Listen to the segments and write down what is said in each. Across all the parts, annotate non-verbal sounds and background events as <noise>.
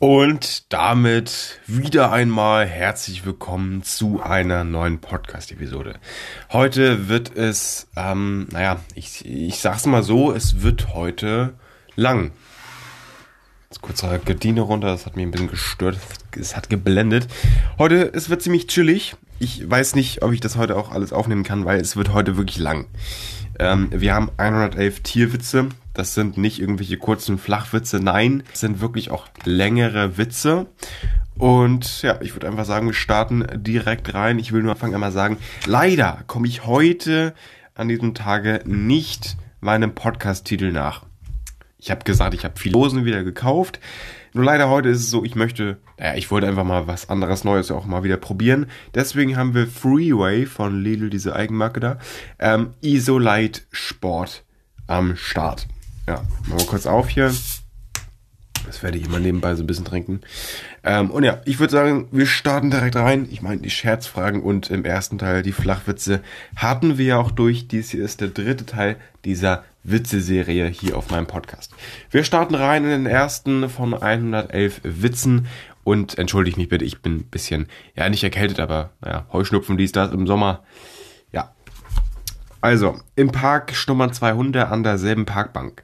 Und damit wieder einmal herzlich willkommen zu einer neuen Podcast-Episode. Heute wird es, ähm, naja, ich, ich sag's mal so, es wird heute lang. Jetzt kurz Gardine runter, das hat mich ein bisschen gestört, es hat geblendet. Heute, es wird ziemlich chillig. Ich weiß nicht, ob ich das heute auch alles aufnehmen kann, weil es wird heute wirklich lang. Ähm, wir haben 111 Tierwitze. Das sind nicht irgendwelche kurzen Flachwitze. Nein, es sind wirklich auch längere Witze. Und ja, ich würde einfach sagen, wir starten direkt rein. Ich will nur anfangen einmal sagen, leider komme ich heute an diesem Tage nicht meinem Podcast-Titel nach. Ich habe gesagt, ich habe viele Hosen wieder gekauft. Nur leider heute ist es so, ich möchte, naja, ich wollte einfach mal was anderes Neues auch mal wieder probieren. Deswegen haben wir Freeway von Lidl, diese Eigenmarke da, ähm, Isolite Sport am Start. Ja, machen wir kurz auf hier. Das werde ich immer nebenbei so ein bisschen trinken. Ähm, und ja, ich würde sagen, wir starten direkt rein. Ich meine, die Scherzfragen und im ersten Teil die Flachwitze hatten wir ja auch durch. Dies hier ist der dritte Teil dieser Witze-Serie hier auf meinem Podcast. Wir starten rein in den ersten von 111 Witzen. Und entschuldige mich bitte, ich bin ein bisschen, ja, nicht erkältet, aber naja, Heuschnupfen, dies, das im Sommer. Ja. Also, im Park schnummern zwei Hunde an derselben Parkbank.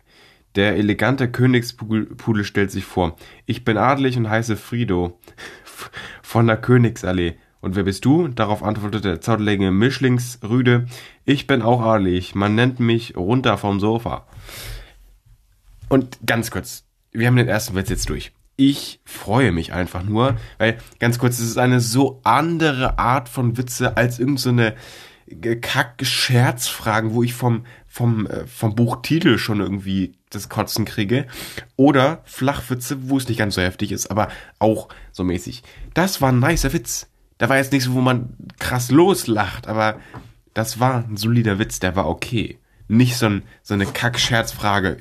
Der elegante Königspudel stellt sich vor. Ich bin adelig und heiße Frido <laughs> von der Königsallee. Und wer bist du? Darauf antwortet der zottelige Mischlingsrüde. Ich bin auch adelig. Man nennt mich runter vom Sofa. Und ganz kurz. Wir haben den ersten Witz jetzt durch. Ich freue mich einfach nur, weil ganz kurz, es ist eine so andere Art von Witze als irgendeine so Kack-Scherzfragen, wo ich vom, vom, äh, vom Buchtitel schon irgendwie das Kotzen kriege. Oder Flachwitze, wo es nicht ganz so heftig ist, aber auch so mäßig. Das war ein nicer Witz. Da war jetzt nichts, wo man krass loslacht, aber das war ein solider Witz, der war okay. Nicht so, ein, so eine Kack-Scherzfrage.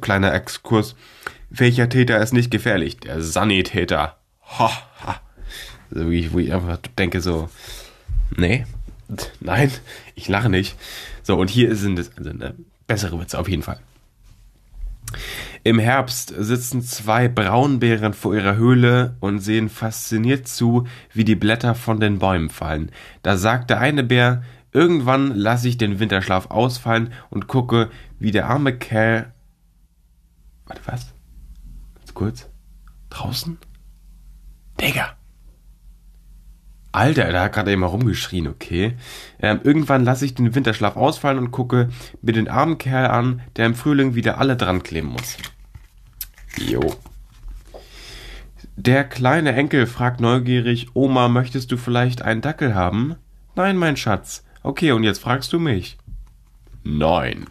Kleiner Exkurs. Welcher Täter ist nicht gefährlich? Der Sanitäter. Ha, ha. So wie ich, wo ich einfach denke so, nee, <laughs> nein, ich lache nicht. So, und hier sind es also eine bessere Witze auf jeden Fall. Im Herbst sitzen zwei Braunbären vor ihrer Höhle und sehen fasziniert zu, wie die Blätter von den Bäumen fallen. Da sagt der eine Bär, irgendwann lasse ich den Winterschlaf ausfallen und gucke, wie der arme Kerl. Warte, was? Ganz kurz. Draußen? Digga! Alter, da hat gerade mal rumgeschrien, okay. Ähm, irgendwann lasse ich den Winterschlaf ausfallen und gucke mir den armen Kerl an, der im Frühling wieder alle dran kleben muss. Jo. Der kleine Enkel fragt neugierig, Oma, möchtest du vielleicht einen Dackel haben? Nein, mein Schatz. Okay, und jetzt fragst du mich. Nein.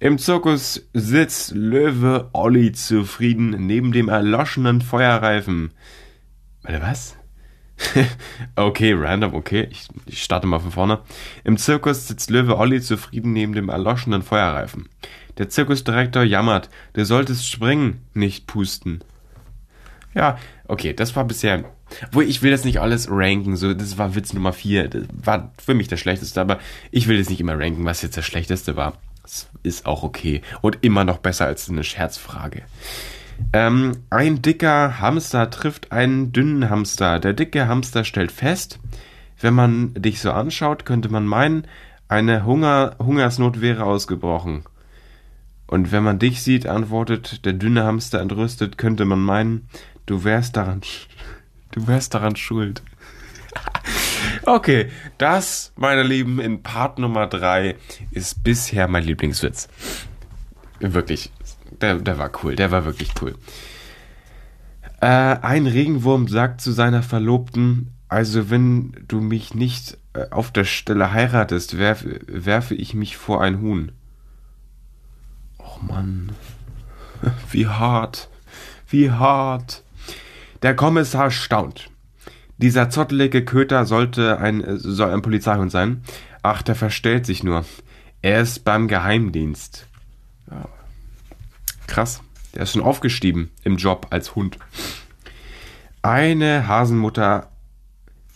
Im Zirkus sitzt Löwe Olli zufrieden neben dem erloschenen Feuerreifen. Warte, was? <laughs> okay, random, okay. Ich, ich, starte mal von vorne. Im Zirkus sitzt Löwe Olli zufrieden neben dem erloschenen Feuerreifen. Der Zirkusdirektor jammert, du solltest springen, nicht pusten. Ja, okay, das war bisher. Wo ich will das nicht alles ranken, so, das war Witz Nummer 4. Das war für mich der schlechteste, aber ich will das nicht immer ranken, was jetzt der schlechteste war. Das ist auch okay. Und immer noch besser als eine Scherzfrage. Ähm, ein dicker Hamster trifft einen dünnen Hamster. Der dicke Hamster stellt fest, wenn man dich so anschaut, könnte man meinen, eine Hunger Hungersnot wäre ausgebrochen. Und wenn man dich sieht, antwortet der dünne Hamster entrüstet, könnte man meinen, du wärst daran, <laughs> du wärst daran schuld. <laughs> okay, das, meine Lieben, in Part Nummer 3 ist bisher mein Lieblingswitz. Wirklich, der, der war cool, der war wirklich cool. Äh, ein Regenwurm sagt zu seiner Verlobten, also wenn du mich nicht äh, auf der Stelle heiratest, werf, werfe ich mich vor ein Huhn. Och Mann, <laughs> wie hart, wie hart. Der Kommissar staunt. Dieser zottelige Köter sollte ein, soll ein Polizeihund sein. Ach, der verstellt sich nur. Er ist beim Geheimdienst. Ja, Krass. Der ist schon aufgestiegen im Job als Hund. Eine Hasenmutter.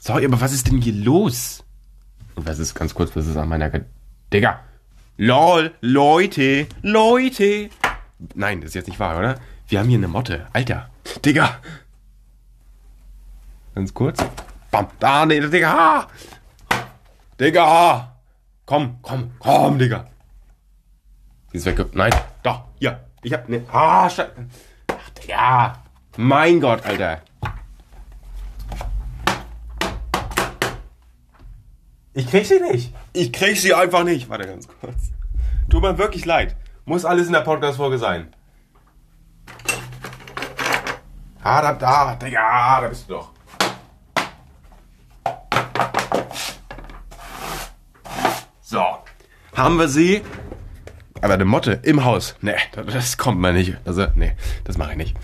Sorry, aber was ist denn hier los? Und was ist ganz kurz, was ist an meiner. Ge Digga! LOL! Leute! Leute! Nein, das ist jetzt nicht wahr, oder? Wir haben hier eine Motte. Alter. Digga! Ganz kurz. Bam. Da, nee, Digga! Digga! Komm, komm, komm, Digga! Sie ist weg. Nein. Ich hab ne. Ah, Scheiße. Ach, Digga! Mein Gott, Alter! Ich krieg sie nicht. Ich krieg sie einfach nicht. Warte ganz kurz. Tut mir wirklich leid. Muss alles in der Podcast-Folge sein. Ah, da, da, Digga, da bist du doch. So. Haben wir sie? Aber eine Motte im Haus. Nee, das kommt mal nicht. Also, nee, das mache ich nicht.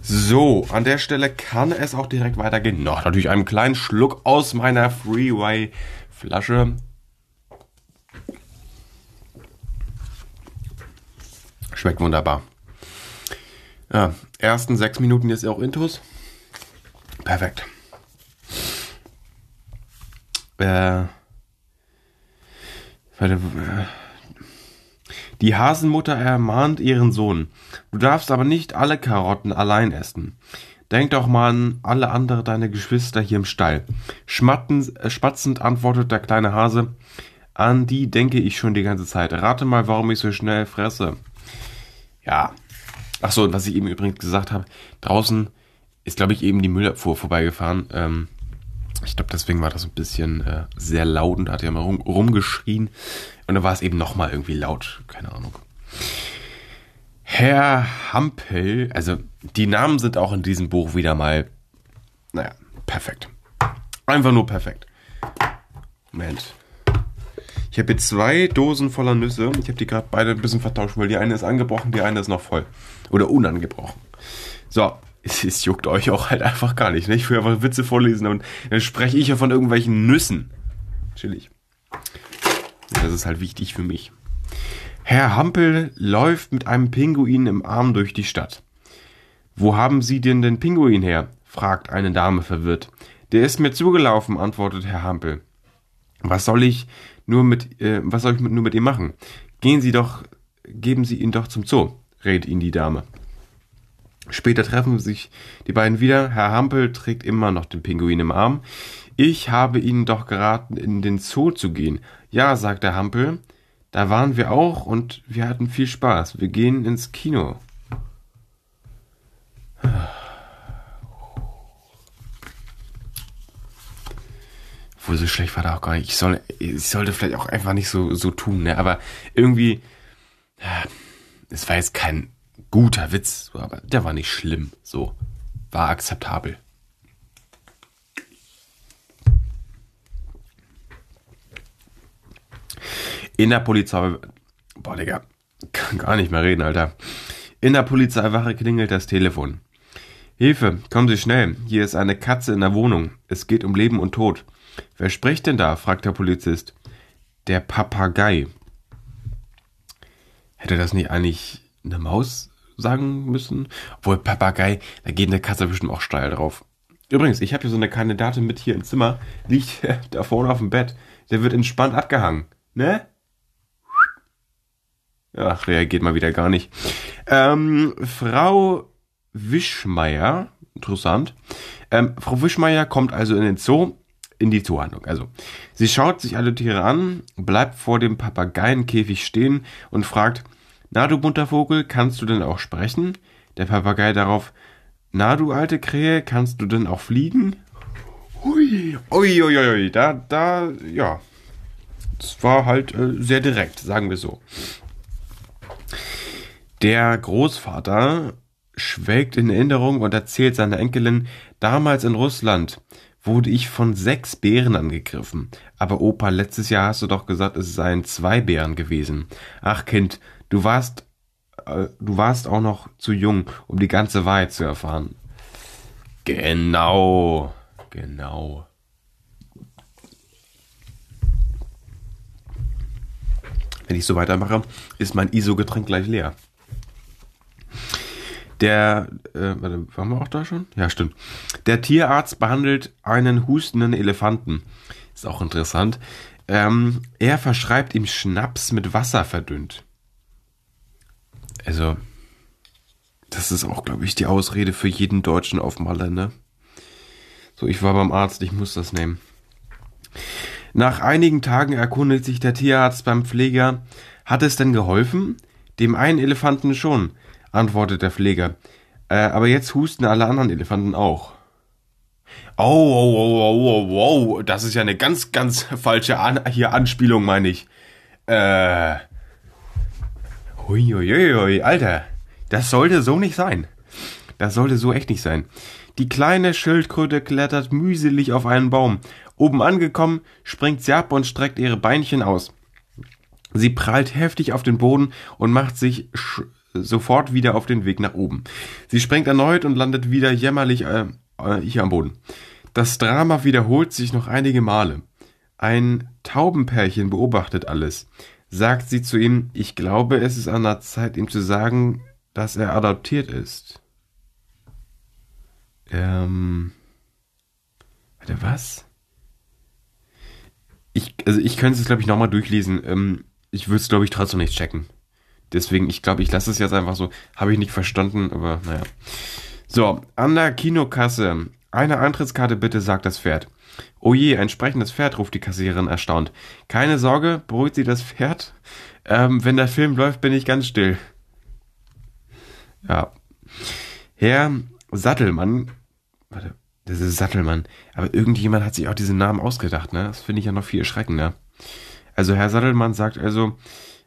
So, an der Stelle kann es auch direkt weitergehen. Noch natürlich einen kleinen Schluck aus meiner Freeway-Flasche. Schmeckt wunderbar. Ja, ersten sechs Minuten jetzt auch Intus. Perfekt. Äh, die Hasenmutter ermahnt ihren Sohn. Du darfst aber nicht alle Karotten allein essen. Denk doch mal an alle andere deine Geschwister hier im Stall. Schmatten, äh, spatzend antwortet der kleine Hase. An die denke ich schon die ganze Zeit. Rate mal, warum ich so schnell fresse. Ja. Ach so, und was ich eben übrigens gesagt habe, draußen ist, glaube ich, eben die Müllabfuhr vorbeigefahren. Ähm, ich glaube, deswegen war das ein bisschen äh, sehr laut und hat ja mal rum, rumgeschrien. Und dann war es eben nochmal irgendwie laut. Keine Ahnung. Herr Hampel, also die Namen sind auch in diesem Buch wieder mal, naja, perfekt. Einfach nur perfekt. Moment. Ich habe jetzt zwei Dosen voller Nüsse. Ich habe die gerade beide ein bisschen vertauscht, weil die eine ist angebrochen, die eine ist noch voll. Oder unangebrochen. So, <laughs> es, es juckt euch auch halt einfach gar nicht. Ne? Ich will einfach Witze vorlesen und dann spreche ich ja von irgendwelchen Nüssen. Chillig. Das ist halt wichtig für mich. Herr Hampel läuft mit einem Pinguin im Arm durch die Stadt. Wo haben Sie denn den Pinguin her? fragt eine Dame verwirrt. Der ist mir zugelaufen, antwortet Herr Hampel. Was soll ich nur mit, äh, was soll ich mit, nur mit ihm machen? Gehen Sie doch, geben Sie ihn doch zum Zoo, rät ihn die Dame. Später treffen sich die beiden wieder. Herr Hampel trägt immer noch den Pinguin im Arm. Ich habe Ihnen doch geraten, in den Zoo zu gehen. Ja, sagt der Hampel. Da waren wir auch und wir hatten viel Spaß. Wir gehen ins Kino. Obwohl, so schlecht war da auch gar nicht. Ich, soll, ich sollte vielleicht auch einfach nicht so, so tun, ne? Aber irgendwie, es war jetzt kein guter Witz, aber der war nicht schlimm. So, war akzeptabel. In der Polizei. Boah, Digga. Kann gar nicht mehr reden, Alter. In der Polizeiwache klingelt das Telefon. Hilfe, kommen Sie schnell. Hier ist eine Katze in der Wohnung. Es geht um Leben und Tod. Wer spricht denn da? fragt der Polizist. Der Papagei. Hätte das nicht eigentlich eine Maus sagen müssen? Obwohl Papagei, da geht eine Katze bestimmt auch steil drauf. Übrigens, ich habe hier so eine Kandidatin mit hier im Zimmer, liegt <laughs> da vorne auf dem Bett. Der wird entspannt abgehangen. Ne? Ach, reagiert mal wieder gar nicht. Ähm, Frau Wischmeier, interessant. Ähm, Frau Wischmeier kommt also in den Zoo, in die Zoohandlung. Also, sie schaut sich alle Tiere an, bleibt vor dem Papageienkäfig stehen und fragt, na du bunter Vogel, kannst du denn auch sprechen? Der Papagei darauf, na du alte Krähe, kannst du denn auch fliegen? Hui, ui, ui, ui, da, da, ja. Das war halt äh, sehr direkt, sagen wir so. Der Großvater schwelgt in Erinnerung und erzählt seiner Enkelin, damals in Russland wurde ich von sechs Bären angegriffen. Aber Opa, letztes Jahr hast du doch gesagt, es seien zwei Bären gewesen. Ach Kind, du warst, äh, du warst auch noch zu jung, um die ganze Wahrheit zu erfahren. Genau, genau. Wenn ich so weitermache, ist mein ISO-Getränk gleich leer. Der, äh, warte, waren wir auch da schon? Ja, stimmt. Der Tierarzt behandelt einen hustenden Elefanten. Ist auch interessant. Ähm, er verschreibt ihm Schnaps mit Wasser verdünnt. Also, Das ist auch, glaube ich, die Ausrede für jeden Deutschen auf Malle, ne? So, ich war beim Arzt, ich muss das nehmen. Nach einigen Tagen erkundigt sich der Tierarzt beim Pfleger, hat es denn geholfen? Dem einen Elefanten schon, antwortet der Pfleger. Äh, aber jetzt husten alle anderen Elefanten auch. Oh, oh, oh, oh, oh, oh, das ist ja eine ganz, ganz falsche An hier Anspielung, meine ich. Äh. Huiuiui, Alter. Das sollte so nicht sein. Das sollte so echt nicht sein. Die kleine Schildkröte klettert mühselig auf einen Baum. Oben angekommen, springt sie ab und streckt ihre Beinchen aus. Sie prallt heftig auf den Boden und macht sich sofort wieder auf den Weg nach oben. Sie springt erneut und landet wieder jämmerlich äh, äh, hier am Boden. Das Drama wiederholt sich noch einige Male. Ein Taubenpärchen beobachtet alles. Sagt sie zu ihm, ich glaube, es ist an der Zeit, ihm zu sagen, dass er adoptiert ist. Ähm. Warte, was? Ich, also ich könnte es, glaube ich, nochmal durchlesen. Ähm, ich würde es, glaube ich, trotzdem nicht checken. Deswegen, ich glaube, ich lasse es jetzt einfach so. Habe ich nicht verstanden, aber naja. So, an der Kinokasse. Eine Eintrittskarte bitte, sagt das Pferd. Oh je, ein sprechendes Pferd, ruft die Kassiererin erstaunt. Keine Sorge, beruhigt sie das Pferd. Ähm, wenn der Film läuft, bin ich ganz still. Ja. Herr Sattelmann, warte, das ist Sattelmann, aber irgendjemand hat sich auch diesen Namen ausgedacht, ne? Das finde ich ja noch viel erschreckender. Also Herr Sattelmann sagt also,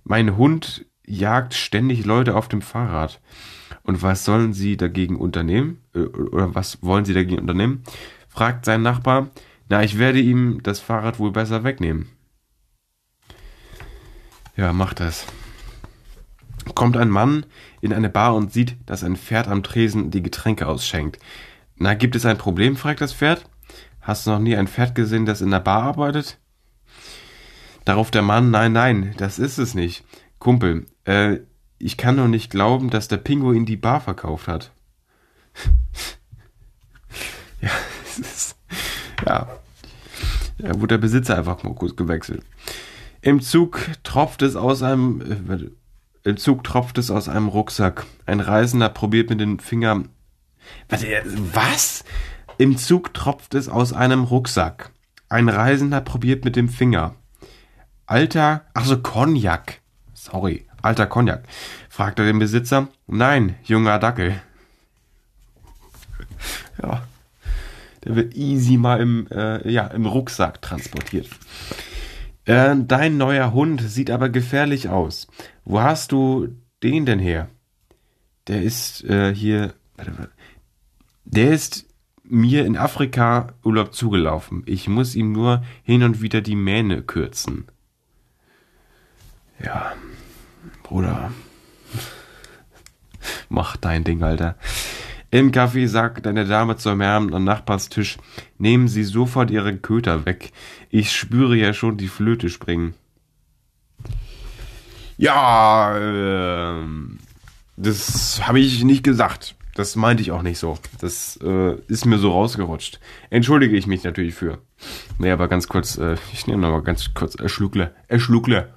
mein Hund jagt ständig Leute auf dem Fahrrad. Und was sollen sie dagegen unternehmen? Oder was wollen sie dagegen unternehmen? Fragt sein Nachbar. Na, ich werde ihm das Fahrrad wohl besser wegnehmen. Ja, mach das. Kommt ein Mann in eine Bar und sieht, dass ein Pferd am Tresen die Getränke ausschenkt. Na, gibt es ein Problem? fragt das Pferd. Hast du noch nie ein Pferd gesehen, das in der Bar arbeitet? Darauf der Mann, nein, nein, das ist es nicht. Kumpel, äh, ich kann doch nicht glauben, dass der Pinguin die Bar verkauft hat. <laughs> ja, es ist, ja. Da wurde der Besitzer einfach mal kurz gewechselt. Im Zug tropft es aus einem, äh, im Zug tropft es aus einem Rucksack. Ein Reisender probiert mit den Fingern, was, was? Im Zug tropft es aus einem Rucksack. Ein Reisender probiert mit dem Finger. Alter, ach so, Cognac. Sorry, alter Cognac, fragte den Besitzer. Nein, junger Dackel. <laughs> Ja, der wird easy mal im, äh, ja, im Rucksack transportiert. Äh, dein neuer Hund sieht aber gefährlich aus. Wo hast du den denn her? Der ist äh, hier. Warte, warte. Der ist mir in Afrika Urlaub zugelaufen. Ich muss ihm nur hin und wieder die Mähne kürzen. Ja, Bruder. <laughs> Mach dein Ding, Alter. Im Café sagt eine Dame zum Herrn am Nachbarstisch, nehmen Sie sofort Ihre Köter weg. Ich spüre ja schon die Flöte springen. Ja, äh, das habe ich nicht gesagt. Das meinte ich auch nicht so. Das äh, ist mir so rausgerutscht. Entschuldige ich mich natürlich für. Nee, aber ganz kurz, äh, ich nehme nochmal ganz kurz Erschluckle. Erschluckle.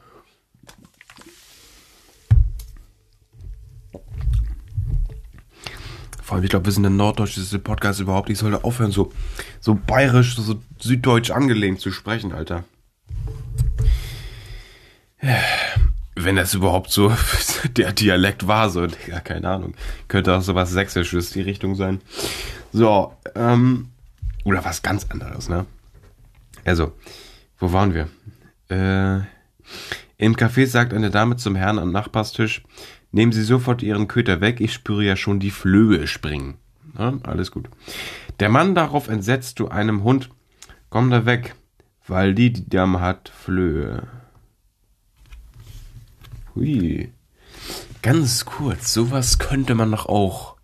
Vor allem, ich glaube, wir sind der norddeutscheste Podcast überhaupt. Ich sollte aufhören, so, so bayerisch, so süddeutsch angelehnt zu sprechen, Alter. Wenn das überhaupt so <laughs> der Dialekt war, so, ja, keine Ahnung. Könnte auch so was Sächsisches die Richtung sein. So, ähm, oder was ganz anderes, ne? Also, wo waren wir? Äh, im Café sagt eine Dame zum Herrn am Nachbarstisch, Nehmen Sie sofort Ihren Köter weg, ich spüre ja schon die Flöhe springen. Ja, alles gut. Der Mann darauf entsetzt zu einem Hund, komm da weg, weil die, die Dame hat Flöhe. Hui. Ganz kurz, sowas könnte man doch auch,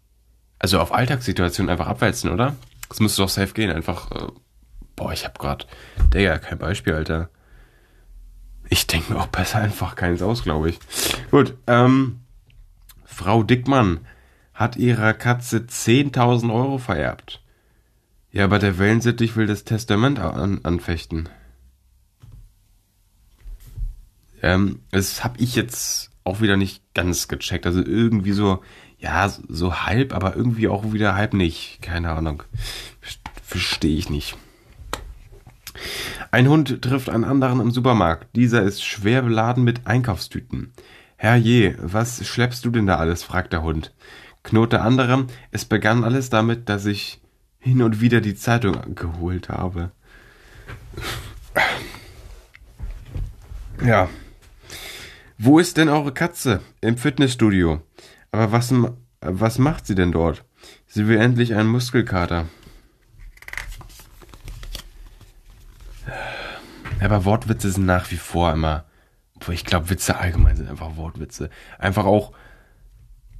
also auf Alltagssituationen einfach abwälzen, oder? Das müsste doch safe gehen, einfach, äh, boah, ich hab grad, Digga, kein Beispiel, Alter. Ich denke mir auch besser einfach keins aus, glaube ich. Gut, ähm, Frau Dickmann hat ihrer Katze 10.000 Euro vererbt. Ja, aber der Wellensittich will das Testament an anfechten. Ähm, das habe ich jetzt auch wieder nicht ganz gecheckt. Also irgendwie so, Ja, so halb, aber irgendwie auch wieder halb nicht. Keine Ahnung. Verstehe ich nicht. Ein Hund trifft einen anderen im Supermarkt. Dieser ist schwer beladen mit Einkaufstüten. Herrje, was schleppst du denn da alles? fragt der Hund. Knurrt der andere, es begann alles damit, dass ich hin und wieder die Zeitung geholt habe. Ja. Wo ist denn eure Katze? Im Fitnessstudio. Aber was, was macht sie denn dort? Sie will endlich einen Muskelkater. Aber Wortwitze sind nach wie vor immer. Ich glaube, Witze allgemein sind einfach Wortwitze. Einfach auch.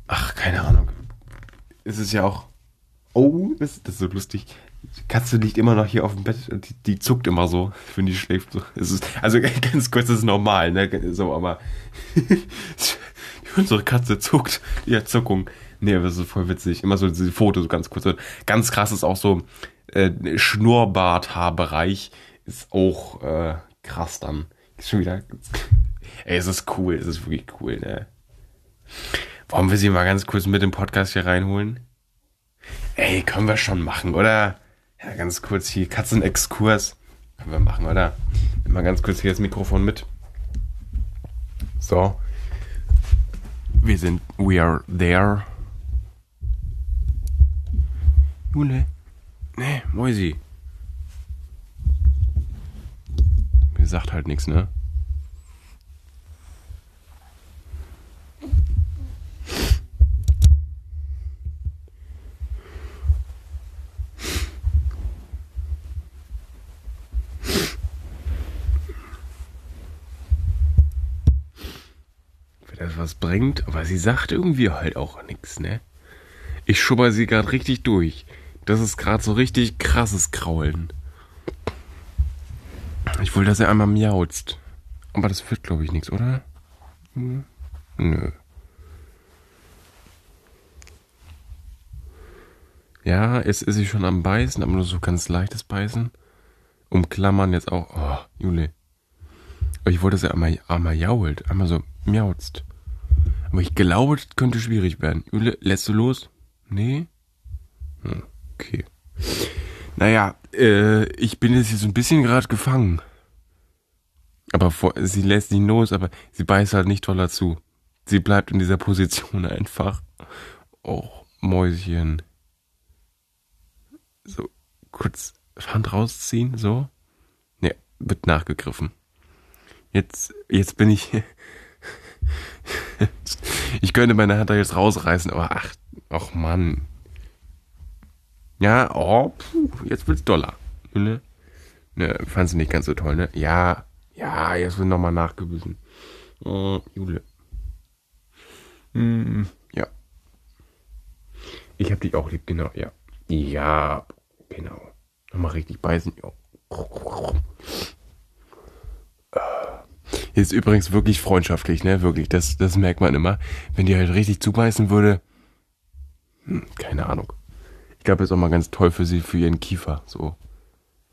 Ach, keine Ahnung. Es ist ja auch. Oh, das ist so lustig. Die Katze liegt immer noch hier auf dem Bett die, die zuckt immer so, wenn die schläft. So. Ist, also <laughs> ganz kurz, das ist normal, ne? So, aber <laughs> unsere Katze zuckt. Ja, Zuckung. Nee, das ist voll witzig. Immer so diese Fotos, so ganz kurz. Ganz krass ist auch so äh, Schnurrbart-Haarbereich ist auch äh, krass dann. Ist schon wieder. Ey, es ist cool, es ist wirklich cool, ne? Wollen wir sie mal ganz kurz mit dem Podcast hier reinholen? Ey, können wir schon machen, oder? Ja, ganz kurz hier, Katzenexkurs. Können wir machen, oder? Nimm mal ganz kurz hier das Mikrofon mit. So. Wir sind, we are there. Jule. Nee, Moisi. Mir sagt halt nichts, ne? Das was bringt, aber sie sagt irgendwie halt auch nichts, ne? Ich schubber sie gerade richtig durch. Das ist gerade so richtig krasses Kraulen. Ich wollte, dass er einmal miauzt. Aber das wird, glaube ich, nichts, oder? Hm? Nö. Ja, jetzt ist sie schon am Beißen, aber nur so ganz leichtes Beißen. Umklammern jetzt auch. Oh, Jule. Ich wollte, dass er einmal, einmal jault. Einmal so miauzt. Aber ich glaube, das könnte schwierig werden. Lässt du los? Nee? Hm, okay. Naja, äh, ich bin jetzt hier so ein bisschen gerade gefangen. Aber vor, sie lässt nicht los, aber sie beißt halt nicht toll dazu. Sie bleibt in dieser Position <laughs> einfach. Oh, Mäuschen. So, kurz Hand rausziehen, so. Ne, wird nachgegriffen. Jetzt, jetzt bin ich. <laughs> ich könnte meine Hand da jetzt rausreißen, aber ach, ach Mann. Ja, oh, puh, jetzt wird's doller. Ne? Ne, fandst du nicht ganz so toll, ne? Ja, ja, jetzt wird nochmal nachgewiesen. Oh, Jule. Hm, ja. Ich hab dich auch lieb, genau, ja. Ja, genau. Nochmal richtig beißen. Ja. Ist übrigens wirklich freundschaftlich, ne? Wirklich, das, das merkt man immer. Wenn die halt richtig zubeißen würde, hm, keine Ahnung. Ich glaube, das ist auch mal ganz toll für sie, für ihren Kiefer. So.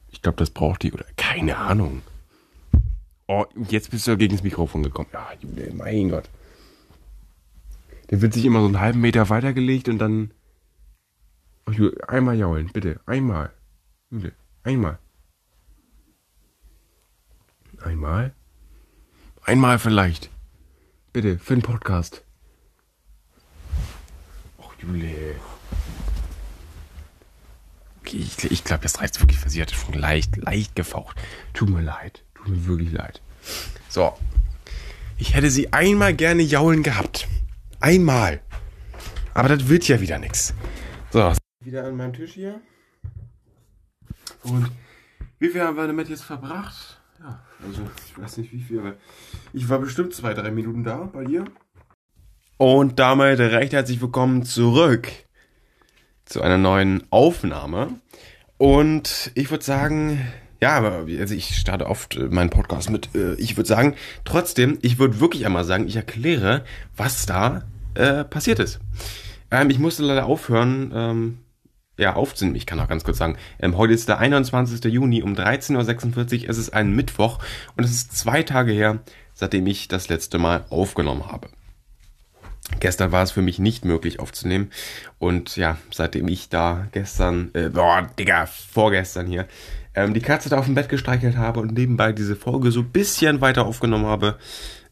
Ich glaube, das braucht die, oder keine Ahnung. Oh, jetzt bist du gegen das Mikrofon gekommen. Ja, Jule, mein Gott. Der wird sich immer so einen halben Meter weitergelegt und dann. Oh, Jule, einmal jaulen, bitte. Einmal. Jule, einmal. Einmal? Einmal vielleicht. Bitte, für den Podcast. Och, Jule. Okay, ich, ich glaube, das reicht wirklich für sie. Hat schon leicht, leicht gefaucht. Tut mir leid. Tut mir wirklich leid. So. Ich hätte sie einmal gerne jaulen gehabt. Einmal. Aber das wird ja wieder nichts. So. Wieder an meinem Tisch hier. Und wie viel haben wir damit jetzt verbracht? Ja, also ich weiß nicht wie viel, aber ich war bestimmt zwei, drei Minuten da bei dir. Und damit recht herzlich willkommen zurück zu einer neuen Aufnahme. Und ich würde sagen, ja, also ich starte oft äh, meinen Podcast mit, äh, ich würde sagen, trotzdem, ich würde wirklich einmal sagen, ich erkläre, was da äh, passiert ist. Ähm, ich musste leider aufhören, ähm, ja, aufzunehmen. Ich kann auch ganz kurz sagen, ähm, heute ist der 21. Juni um 13.46 Uhr, es ist ein Mittwoch und es ist zwei Tage her, seitdem ich das letzte Mal aufgenommen habe. Gestern war es für mich nicht möglich aufzunehmen. Und ja, seitdem ich da gestern, äh, boah, Digga, vorgestern hier, ähm, die Katze da auf dem Bett gestreichelt habe und nebenbei diese Folge so ein bisschen weiter aufgenommen habe,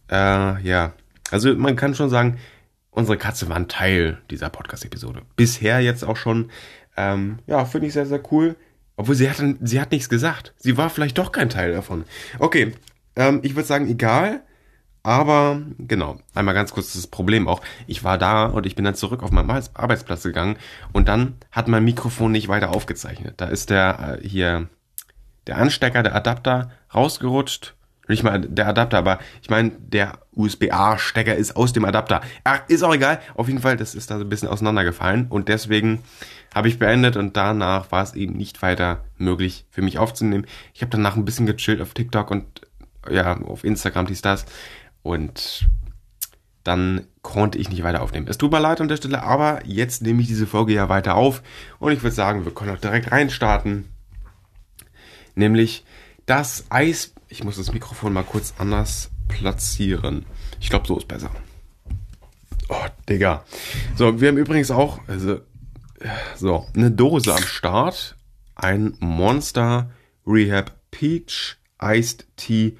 äh, ja. Also man kann schon sagen, unsere Katze war ein Teil dieser Podcast-Episode. Bisher jetzt auch schon. Ähm, ja, finde ich sehr, sehr cool. Obwohl sie hat, sie hat nichts gesagt. Sie war vielleicht doch kein Teil davon. Okay, ähm, ich würde sagen, egal. Aber genau, einmal ganz kurz das Problem auch. Ich war da und ich bin dann zurück auf meinen Arbeitsplatz gegangen und dann hat mein Mikrofon nicht weiter aufgezeichnet. Da ist der äh, hier der Anstecker, der Adapter rausgerutscht. Nicht mal der Adapter, aber ich meine, der USB-A-Stecker ist aus dem Adapter. Ach, ist auch egal. Auf jeden Fall, das ist da so ein bisschen auseinandergefallen und deswegen habe ich beendet und danach war es eben nicht weiter möglich für mich aufzunehmen. Ich habe danach ein bisschen gechillt auf TikTok und ja, auf Instagram, dies, das und dann konnte ich nicht weiter aufnehmen. Es tut mir leid an der Stelle, aber jetzt nehme ich diese Folge ja weiter auf und ich würde sagen, wir können auch direkt reinstarten. Nämlich das Eis. Ich muss das Mikrofon mal kurz anders platzieren. Ich glaube, so ist besser. Oh, Digga. So, wir haben übrigens auch, also, so, eine Dose am Start. Ein Monster Rehab Peach Iced Tea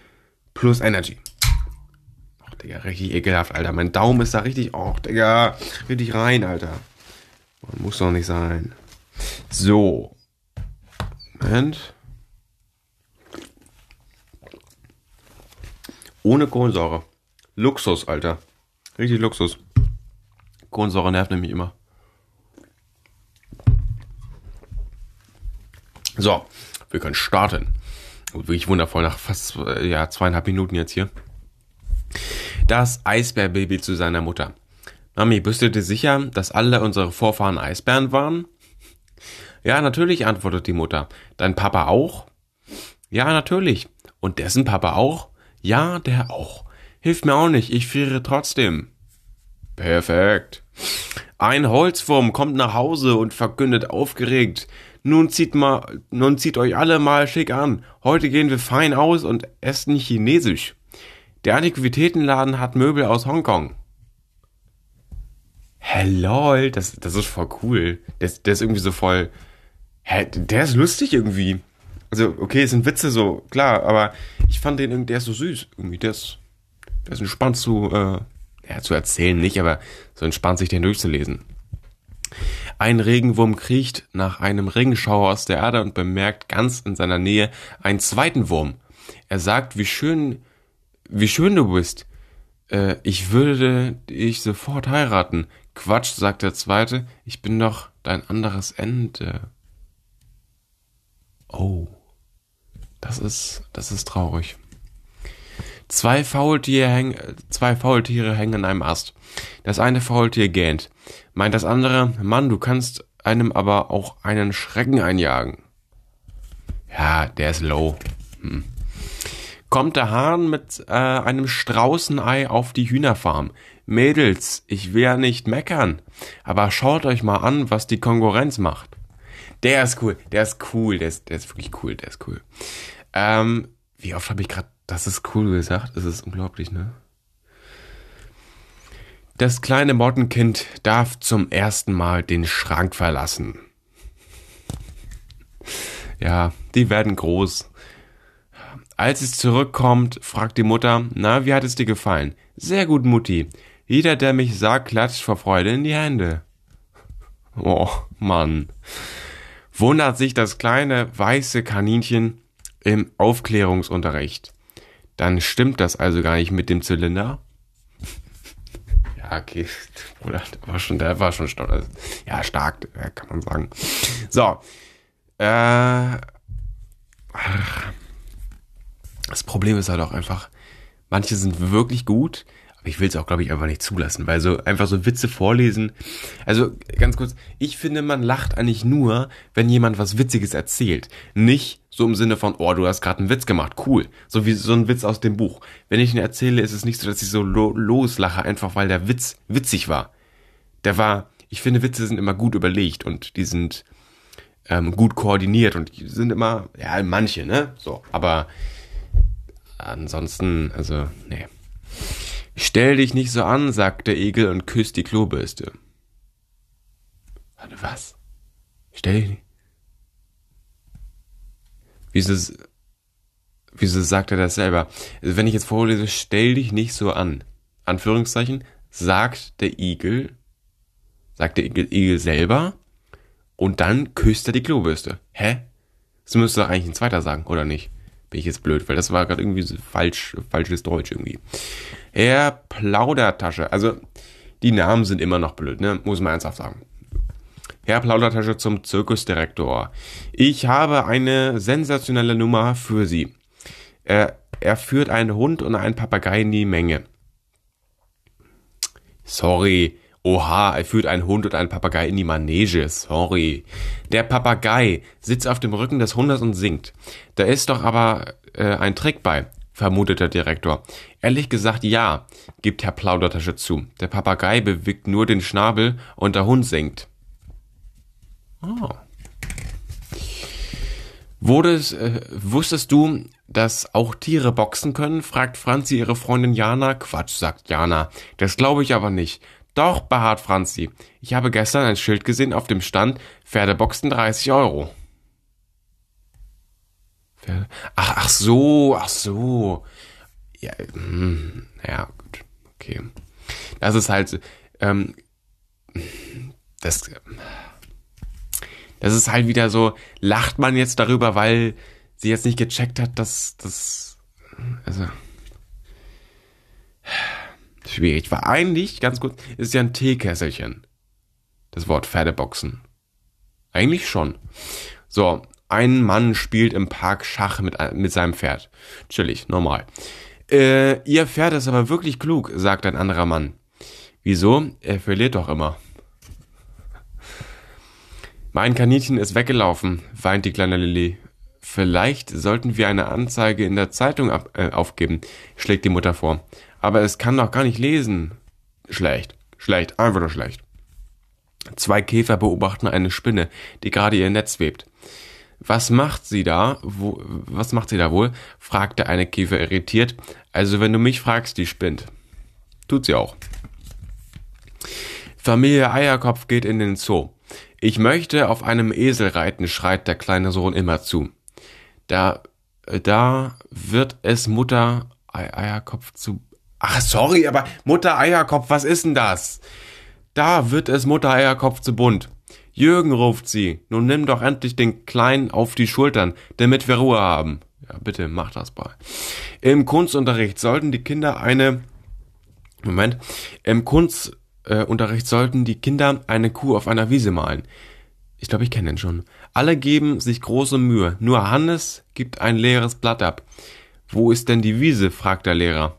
plus Energy. Digga, richtig ekelhaft, Alter. Mein Daumen ist da richtig, oh, Digga, richtig rein, Alter. Man muss doch nicht sein. So. Moment. Ohne Kohlensäure. Luxus, Alter. Richtig Luxus. Kohlensäure nervt nämlich immer. So, wir können starten. Wirklich wundervoll nach fast äh, ja, zweieinhalb Minuten jetzt hier das Eisbärbaby zu seiner Mutter. Mami, bist du dir sicher, dass alle unsere Vorfahren Eisbären waren? Ja, natürlich, antwortet die Mutter. Dein Papa auch? Ja, natürlich. Und dessen Papa auch? Ja, der auch. Hilft mir auch nicht, ich friere trotzdem. Perfekt. Ein Holzwurm kommt nach Hause und verkündet aufgeregt. Nun zieht mal, nun zieht euch alle mal schick an. Heute gehen wir fein aus und essen chinesisch. Der Antiquitätenladen hat Möbel aus Hongkong. Hä, das, das ist voll cool. Der, der ist irgendwie so voll. Hä, der ist lustig irgendwie. Also, okay, es sind Witze so, klar, aber ich fand den, der ist so süß. Irgendwie, der ist, der ist entspannt zu, äh, ja, zu erzählen nicht, aber so entspannt sich den durchzulesen. Ein Regenwurm kriecht nach einem Regenschauer aus der Erde und bemerkt ganz in seiner Nähe einen zweiten Wurm. Er sagt, wie schön wie schön du bist. Äh, ich würde dich sofort heiraten. Quatsch, sagt der Zweite, ich bin doch dein anderes Ende. Oh, das ist, das ist traurig. Zwei Faultiere, häng, zwei Faultiere hängen an einem Ast. Das eine Faultier gähnt. Meint das andere, Mann, du kannst einem aber auch einen Schrecken einjagen. Ja, der ist low. Hm kommt der Hahn mit äh, einem Straußenei auf die Hühnerfarm. Mädels, ich will ja nicht meckern, aber schaut euch mal an, was die Konkurrenz macht. Der ist cool, der ist cool, der ist, der ist wirklich cool, der ist cool. Ähm, wie oft habe ich gerade, das ist cool gesagt? Das ist unglaublich, ne? Das kleine Mottenkind darf zum ersten Mal den Schrank verlassen. Ja, die werden groß. Als es zurückkommt, fragt die Mutter, na, wie hat es dir gefallen? Sehr gut, Mutti. Jeder, der mich sah, klatscht vor Freude in die Hände. Oh, Mann. Wundert sich das kleine weiße Kaninchen im Aufklärungsunterricht. Dann stimmt das also gar nicht mit dem Zylinder? Ja, okay. <laughs> Bruder, der war schon, der war schon stark. Ja, stark, kann man sagen. So. Äh. Das Problem ist halt auch einfach, manche sind wirklich gut, ich will es auch, glaube ich, einfach nicht zulassen, weil so einfach so Witze vorlesen. Also ganz kurz, ich finde, man lacht eigentlich nur, wenn jemand was Witziges erzählt. Nicht so im Sinne von, oh, du hast gerade einen Witz gemacht, cool. So wie so ein Witz aus dem Buch. Wenn ich ihn erzähle, ist es nicht so, dass ich so lo loslache, einfach weil der Witz witzig war. Der war, ich finde, Witze sind immer gut überlegt und die sind ähm, gut koordiniert und die sind immer, ja, manche, ne? So, aber ansonsten, also, nee. Stell dich nicht so an, sagt der Igel und küsst die Klobürste. Warte, was? Stell dich nicht. Wieso, wieso sagt er das selber? Also wenn ich jetzt vorlese, stell dich nicht so an. Anführungszeichen, sagt der Igel, sagt der Igel, Igel selber und dann küsst er die Klobürste. Hä? Das müsste doch eigentlich ein zweiter sagen, oder nicht? Bin ich jetzt blöd, weil das war gerade irgendwie so falsch, falsches Deutsch irgendwie. Herr Plaudertasche. Also, die Namen sind immer noch blöd, ne? Muss man ernsthaft sagen. Herr Plaudertasche zum Zirkusdirektor. Ich habe eine sensationelle Nummer für Sie. Er, er führt einen Hund und einen Papagei in die Menge. Sorry. Oha, er führt einen Hund und einen Papagei in die Manege. Sorry. Der Papagei sitzt auf dem Rücken des Hundes und singt. Da ist doch aber äh, ein Trick bei, vermutet der Direktor. Ehrlich gesagt ja, gibt Herr Plaudertasche zu. Der Papagei bewegt nur den Schnabel und der Hund singt. Oh. Wurdest, äh, wusstest du, dass auch Tiere boxen können? fragt Franzi ihre Freundin Jana. Quatsch, sagt Jana. Das glaube ich aber nicht. Doch, beharrt Franzi. Ich habe gestern ein Schild gesehen auf dem Stand, Pferdeboxen 30 Euro. Pferde? Ach, ach so, ach so. Ja, hm, ja, gut. Okay. Das ist halt, ähm, das, das ist halt wieder so, lacht man jetzt darüber, weil sie jetzt nicht gecheckt hat, dass das, also, schwierig. War eigentlich, ganz gut, ist ja ein Teekesselchen. Das Wort Pferdeboxen. Eigentlich schon. So, ein Mann spielt im Park Schach mit, mit seinem Pferd. Chillig, normal. Äh, ihr Pferd ist aber wirklich klug, sagt ein anderer Mann. Wieso? Er verliert doch immer. Mein Kaninchen ist weggelaufen, weint die kleine Lilly. Vielleicht sollten wir eine Anzeige in der Zeitung ab, äh, aufgeben, schlägt die Mutter vor. Aber es kann doch gar nicht lesen. Schlecht, schlecht, einfach nur schlecht. Zwei Käfer beobachten eine Spinne, die gerade ihr Netz webt. Was macht sie da? Wo, was macht sie da wohl? fragte eine Käfer irritiert. Also wenn du mich fragst, die spinnt. Tut sie auch. Familie Eierkopf geht in den Zoo. Ich möchte auf einem Esel reiten, schreit der kleine Sohn immer zu. Da, da wird es Mutter Eierkopf zu Ach, sorry, aber Mutter Eierkopf, was ist denn das? Da wird es Mutter Eierkopf zu bunt. Jürgen, ruft sie, nun nimm doch endlich den Kleinen auf die Schultern, damit wir Ruhe haben. Ja, bitte, mach das mal. Im Kunstunterricht sollten die Kinder eine, Moment, im Kunstunterricht sollten die Kinder eine Kuh auf einer Wiese malen. Ich glaube, ich kenne den schon. Alle geben sich große Mühe, nur Hannes gibt ein leeres Blatt ab. Wo ist denn die Wiese? fragt der Lehrer.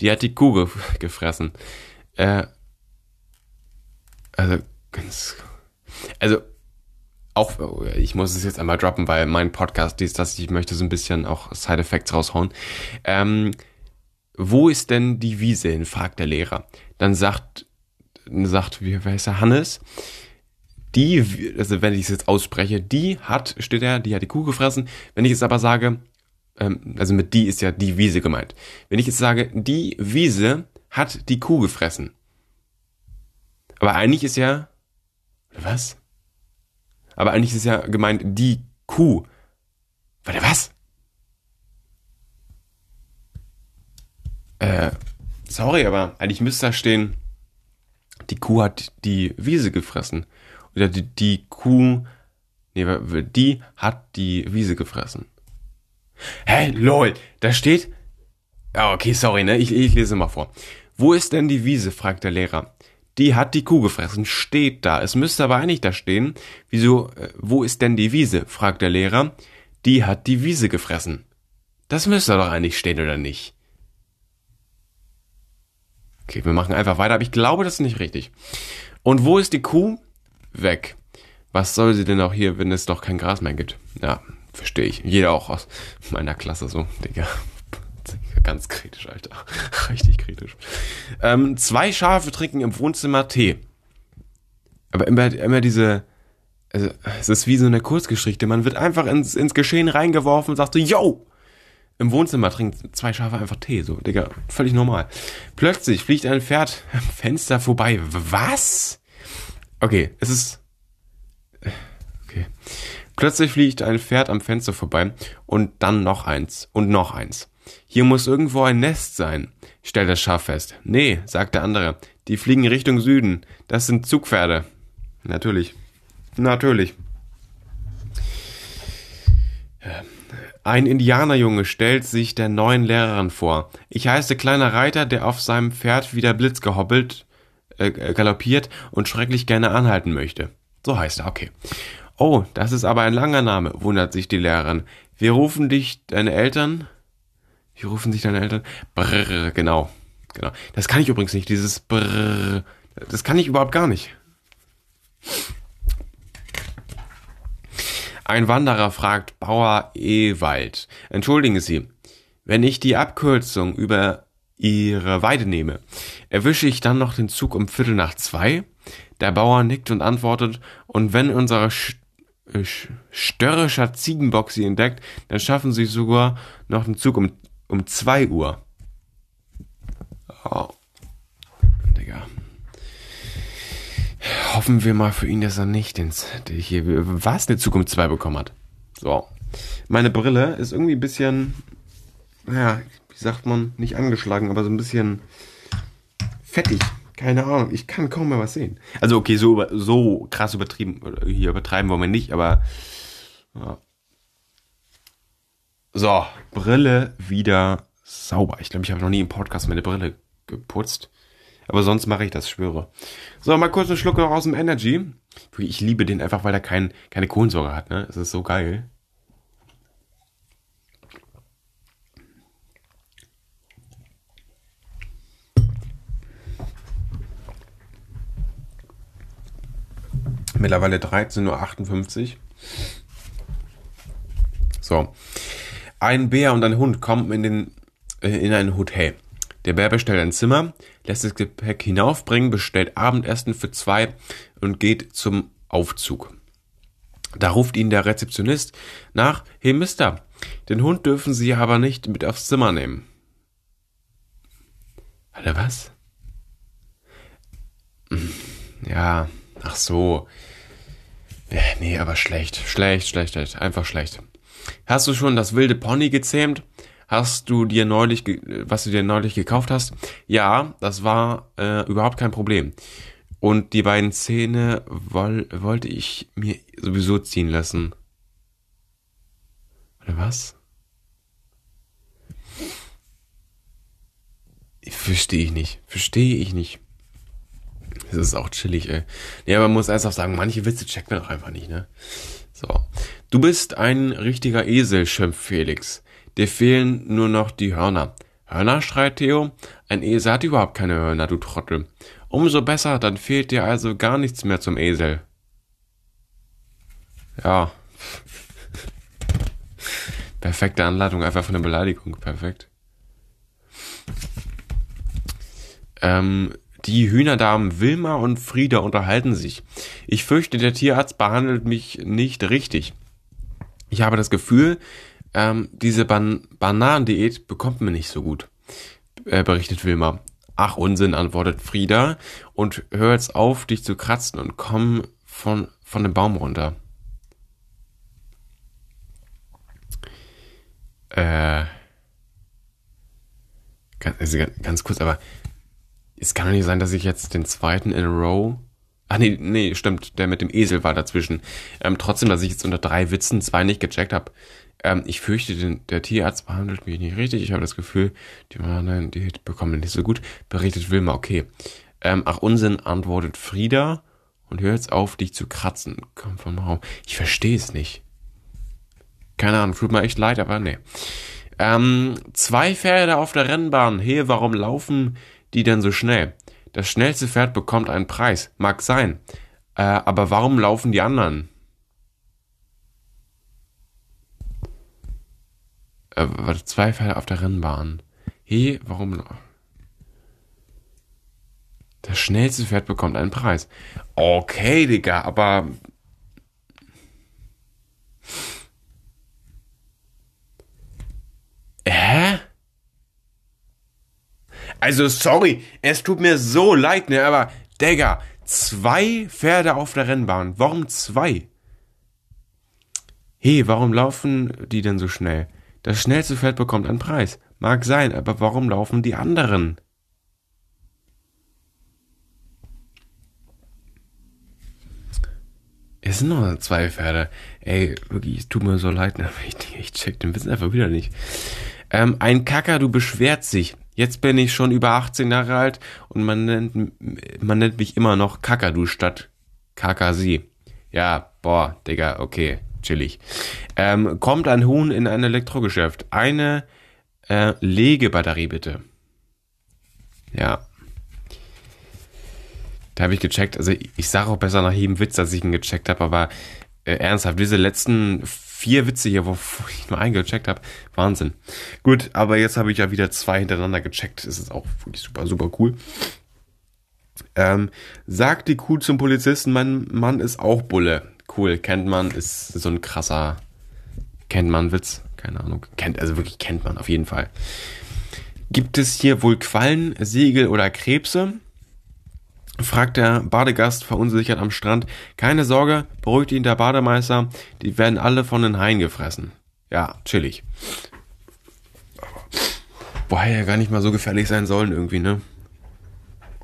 Die hat die Kuh ge gefressen. Äh, also, ganz, also, auch, ich muss es jetzt einmal droppen, weil mein Podcast ist, dass ich möchte so ein bisschen auch Side Effects raushauen. Ähm, wo ist denn die Wiese hin? fragt der Lehrer. Dann sagt, sagt, wie heißt er, Hannes? Die, also wenn ich es jetzt ausspreche, die hat, steht er, die hat die Kuh gefressen. Wenn ich jetzt aber sage, ähm, also mit die ist ja die Wiese gemeint. Wenn ich jetzt sage, die Wiese hat die Kuh gefressen. Aber eigentlich ist ja, was? Aber eigentlich ist ja gemeint, die Kuh. Warte, was? Äh, sorry, aber eigentlich müsste da stehen, die Kuh hat die Wiese gefressen. Oder die, die Kuh, nee, die hat die Wiese gefressen. Hä, lol, da steht. Ja, okay, sorry, ne? Ich, ich lese mal vor. Wo ist denn die Wiese? fragt der Lehrer. Die hat die Kuh gefressen, steht da. Es müsste aber eigentlich da stehen. Wieso, äh, wo ist denn die Wiese? fragt der Lehrer. Die hat die Wiese gefressen. Das müsste doch eigentlich stehen, oder nicht? Okay, wir machen einfach weiter, aber ich glaube, das ist nicht richtig. Und wo ist die Kuh? Weg. Was soll sie denn auch hier, wenn es doch kein Gras mehr gibt? Ja, Verstehe ich. Jeder auch aus meiner Klasse so, Digga. Ganz kritisch, Alter. <laughs> Richtig kritisch. Ähm, zwei Schafe trinken im Wohnzimmer Tee. Aber immer, immer diese, also, es ist wie so eine Kurzgeschichte. Man wird einfach ins, ins Geschehen reingeworfen und sagt so, yo! im Wohnzimmer trinken zwei Schafe einfach Tee, so, Digga, völlig normal. Plötzlich fliegt ein Pferd am Fenster vorbei. Was? Okay, es ist. Okay. Plötzlich fliegt ein Pferd am Fenster vorbei und dann noch eins und noch eins. Hier muss irgendwo ein Nest sein, stellt das Schaf fest. Nee, sagt der andere, die fliegen Richtung Süden. Das sind Zugpferde. Natürlich. Natürlich. Ein Indianerjunge stellt sich der neuen Lehrerin vor. Ich heiße kleiner Reiter, der auf seinem Pferd wie der Blitz gehoppelt, äh, galoppiert und schrecklich gerne anhalten möchte. So heißt er, okay. Oh, das ist aber ein langer Name, wundert sich die Lehrerin. Wir rufen dich deine Eltern? Wie rufen sich deine Eltern? Brrr, genau. Genau. Das kann ich übrigens nicht, dieses Brrr. Das kann ich überhaupt gar nicht. Ein Wanderer fragt Bauer Ewald. Entschuldigen Sie, wenn ich die Abkürzung über Ihre Weide nehme, erwische ich dann noch den Zug um Viertel nach zwei? Der Bauer nickt und antwortet, und wenn unser äh, störrischer Ziegenbock Sie entdeckt, dann schaffen Sie sogar noch den Zug um, um zwei Uhr. Oh. Digga. Hoffen wir mal für ihn, dass er nicht ins, hier, was, eine Zukunft 2 bekommen hat. So. Meine Brille ist irgendwie ein bisschen, naja, wie sagt man, nicht angeschlagen, aber so ein bisschen fettig. Keine Ahnung, ich kann kaum mehr was sehen. Also okay, so, so krass übertrieben, hier übertreiben wollen wir nicht, aber ja. So, Brille wieder sauber. Ich glaube, ich habe noch nie im Podcast meine Brille geputzt. Aber sonst mache ich das, schwöre. So, mal kurz einen Schluck noch aus dem Energy. Ich liebe den einfach, weil er kein, keine Kohlensäure hat, ne? Es ist so geil. Mittlerweile 13.58 Uhr. So. Ein Bär und ein Hund kommen in, den, äh, in ein Hotel. Der Bär bestellt ein Zimmer, lässt das Gepäck hinaufbringen, bestellt Abendessen für zwei und geht zum Aufzug. Da ruft ihn der Rezeptionist nach, hey Mister, den Hund dürfen Sie aber nicht mit aufs Zimmer nehmen. Alter, was? Hm, ja, ach so. Nee, aber schlecht, schlecht, schlecht, schlecht, einfach schlecht. Hast du schon das wilde Pony gezähmt? hast du dir neulich, was du dir neulich gekauft hast? Ja, das war äh, überhaupt kein Problem. Und die beiden Zähne woll, wollte ich mir sowieso ziehen lassen. Oder was? Verstehe ich nicht. Verstehe ich nicht. Das ist auch chillig, ey. Nee, aber man muss ernsthaft sagen, manche Witze checkt man doch einfach nicht, ne? So. Du bist ein richtiger Esel, schimpft Felix. Dir fehlen nur noch die Hörner. Hörner, schreit Theo. Ein Esel hat überhaupt keine Hörner, du Trottel. Umso besser, dann fehlt dir also gar nichts mehr zum Esel. Ja. <laughs> Perfekte Anleitung, einfach von der Beleidigung. Perfekt. Ähm, die Hühnerdamen Wilma und Frieda unterhalten sich. Ich fürchte, der Tierarzt behandelt mich nicht richtig. Ich habe das Gefühl, ähm, diese Ban Bananendiät bekommt man nicht so gut, äh, berichtet Wilma. Ach Unsinn, antwortet Frieda und hör jetzt auf, dich zu kratzen und komm von, von dem Baum runter. Äh, ganz, ganz kurz, aber es kann doch nicht sein, dass ich jetzt den zweiten in a row. Ach nee, nee, stimmt, der mit dem Esel war dazwischen. Ähm, trotzdem, dass ich jetzt unter drei Witzen zwei nicht gecheckt habe. Ähm, ich fürchte, den, der Tierarzt behandelt mich nicht richtig. Ich habe das Gefühl, die nein, die bekommen nicht so gut. Berichtet Wilma, okay. Ähm, ach, Unsinn, antwortet Frieda. Und hör jetzt auf, dich zu kratzen. Komm vom Raum. Ich verstehe es nicht. Keine Ahnung, tut mir echt leid, aber nee. Ähm, zwei Pferde auf der Rennbahn. Hey, warum laufen die denn so schnell? Das schnellste Pferd bekommt einen Preis. Mag sein. Äh, aber warum laufen die anderen? äh, warte, zwei Pferde auf der Rennbahn. Hey, warum? Das schnellste Pferd bekommt einen Preis. Okay, Digga, aber. Äh, Also sorry, es tut mir so leid, ne, aber Digga, zwei Pferde auf der Rennbahn. Warum zwei? Hey, warum laufen die denn so schnell? Das schnellste Pferd bekommt einen Preis. Mag sein, aber warum laufen die anderen? Es sind nur zwei Pferde. Ey, wirklich, es tut mir so leid, aber <laughs> ich, ich check den Witz einfach wieder nicht. Ähm, ein Kakadu beschwert sich. Jetzt bin ich schon über 18 Jahre alt und man nennt, man nennt mich immer noch Kakadu statt Kakasi. Ja, boah, Digga, okay, chillig. Ähm, kommt ein Huhn in ein Elektrogeschäft. Eine äh, Legebatterie bitte. Ja. Da habe ich gecheckt. Also ich, ich sage auch besser nach jedem Witz, dass ich ihn gecheckt habe, aber äh, ernsthaft, diese letzten vier Witze hier, wo <laughs> ich nur einen gecheckt habe, Wahnsinn. Gut, aber jetzt habe ich ja wieder zwei hintereinander gecheckt. Das ist auch wirklich super, super cool. Ähm, sagt die Kuh zum Polizisten, mein Mann ist auch Bulle. Cool, kennt man, ist so ein krasser, kennt man Witz, keine Ahnung. Kennt, also wirklich kennt man auf jeden Fall. Gibt es hier wohl Quallen, Segel oder Krebse? Fragt der Badegast verunsichert am Strand. Keine Sorge, beruhigt ihn der Bademeister, die werden alle von den Haien gefressen. Ja, chillig. Woher ja gar nicht mal so gefährlich sein sollen irgendwie, ne?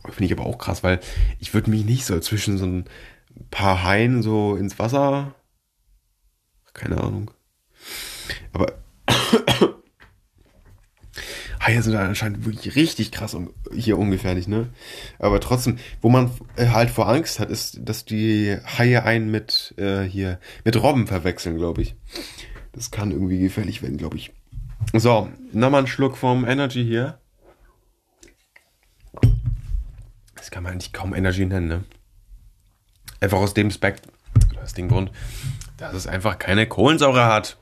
Finde ich aber auch krass, weil ich würde mich nicht so zwischen so ein paar Haien so ins Wasser. Keine Ahnung. Aber Haie sind anscheinend wirklich richtig krass hier ungefährlich, ne? Aber trotzdem, wo man äh, halt vor Angst hat, ist, dass die Haie einen mit äh, hier mit Robben verwechseln, glaube ich. Das kann irgendwie gefährlich werden, glaube ich. So, nochmal einen Schluck vom Energy hier. Das kann man eigentlich kaum Energy nennen, ne? Einfach aus dem Spekt, aus dem Grund, dass es einfach keine Kohlensäure hat.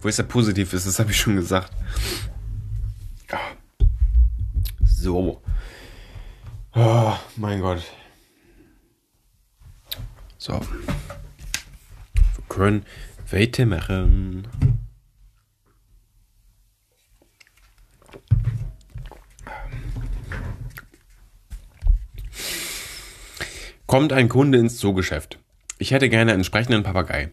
Wo es ja positiv ist, das habe ich schon gesagt. So. Oh, mein Gott. So. Wir können weitermachen. Kommt ein Kunde ins Zoogeschäft. Ich hätte gerne einen sprechenden Papagei.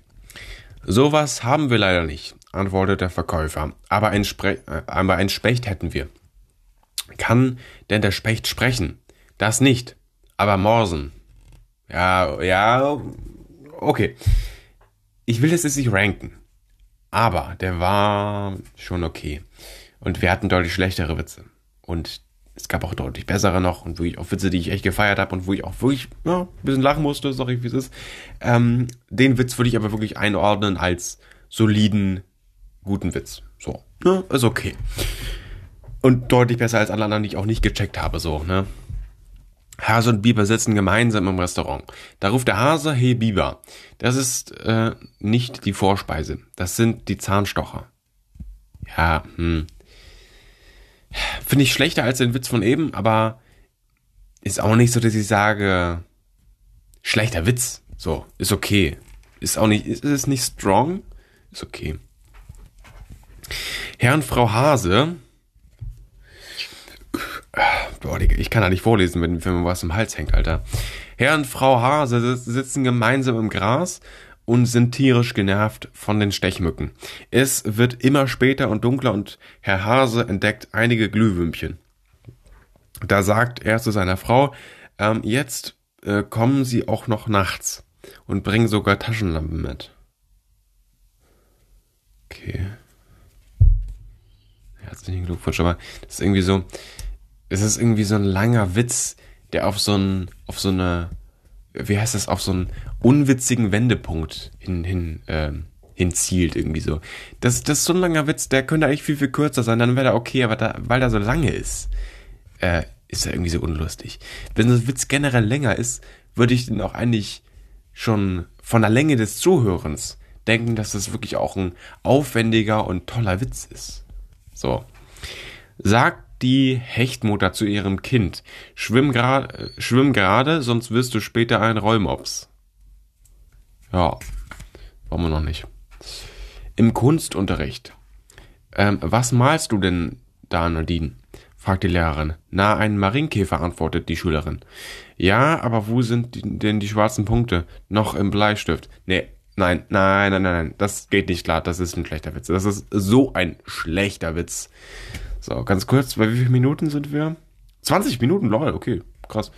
Sowas haben wir leider nicht, antwortet der Verkäufer. Aber ein, Spre äh, aber ein Specht hätten wir. Kann denn der Specht sprechen? Das nicht, aber morsen. Ja, ja, okay. Ich will das jetzt nicht ranken, aber der war schon okay. Und wir hatten deutlich schlechtere Witze. Und es gab auch deutlich bessere noch und wirklich auch Witze, die ich echt gefeiert habe und wo ich auch wirklich ja, ein bisschen lachen musste, sag ich, wie es ist. Ähm, den Witz würde ich aber wirklich einordnen als soliden, guten Witz. So, ne, ist okay. Und deutlich besser als alle anderen, die ich auch nicht gecheckt habe, so, ne? Hase und Biber sitzen gemeinsam im Restaurant. Da ruft der Hase, hey Biber. Das ist äh, nicht die Vorspeise. Das sind die Zahnstocher. Ja, hm. Finde ich schlechter als den Witz von eben, aber ist auch nicht so, dass ich sage, schlechter Witz. So, ist okay. Ist auch nicht, ist es nicht strong? Ist okay. Herr und Frau Hase Boah, ich kann da nicht vorlesen, wenn, wenn mir was im Hals hängt, Alter. Herr und Frau Hase sitzen gemeinsam im Gras und sind tierisch genervt von den Stechmücken. Es wird immer später und dunkler und Herr Hase entdeckt einige Glühwürmchen. Da sagt er zu seiner Frau, ähm, jetzt äh, kommen sie auch noch nachts und bringen sogar Taschenlampen mit. Okay. Herzlichen Glückwunsch, aber das ist irgendwie so, es ist irgendwie so ein langer Witz, der auf so ein, auf so eine, wie heißt das, auf so einen unwitzigen Wendepunkt hin, hin, äh, hinzielt irgendwie so. Das, das ist so ein langer Witz, der könnte eigentlich viel, viel kürzer sein, dann wäre er okay, aber da, weil er so lange ist, äh, ist er irgendwie so unlustig. Wenn das Witz generell länger ist, würde ich den auch eigentlich schon von der Länge des Zuhörens denken, dass das wirklich auch ein aufwendiger und toller Witz ist. So. Sagt die Hechtmutter zu ihrem Kind. Schwimm gerade, schwimm gerade, sonst wirst du später ein Rollmops. Ja, wollen wir noch nicht. Im Kunstunterricht. Ähm, was malst du denn da, Nadine? fragt die Lehrerin. Na, ein Marienkäfer, antwortet die Schülerin. Ja, aber wo sind denn die schwarzen Punkte? Noch im Bleistift. Nee, nein, nein, nein, nein, nein. Das geht nicht klar. Das ist ein schlechter Witz. Das ist so ein schlechter Witz. So, ganz kurz, bei wie vielen Minuten sind wir? 20 Minuten, lol, okay, krass.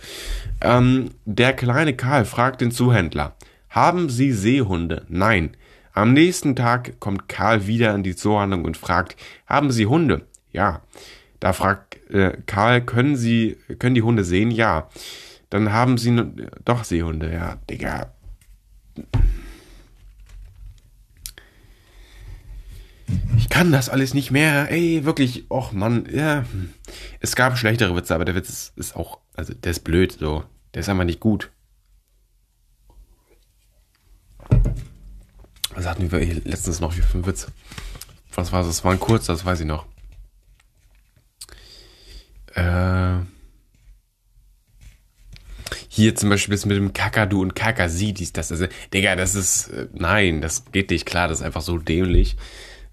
Ähm, der kleine Karl fragt den Zuhändler. Haben Sie Seehunde? Nein. Am nächsten Tag kommt Karl wieder in die Zoohandlung und fragt, haben Sie Hunde? Ja. Da fragt äh, Karl, können Sie, können die Hunde sehen? Ja. Dann haben Sie doch Seehunde. Ja, Digga. Ich kann das alles nicht mehr. Ey, wirklich. Och, Mann. Ja. Es gab schlechtere Witze, aber der Witz ist, ist auch, also der ist blöd, so. Der ist einfach nicht gut. Was hatten wir letztens noch für einen Witz? Was war das? Das war ein kurz, das weiß ich noch. Äh, hier zum Beispiel das mit dem Kakadu und Kakasi, dies, das, also, Digga, das ist, äh, nein, das geht nicht klar, das ist einfach so dämlich.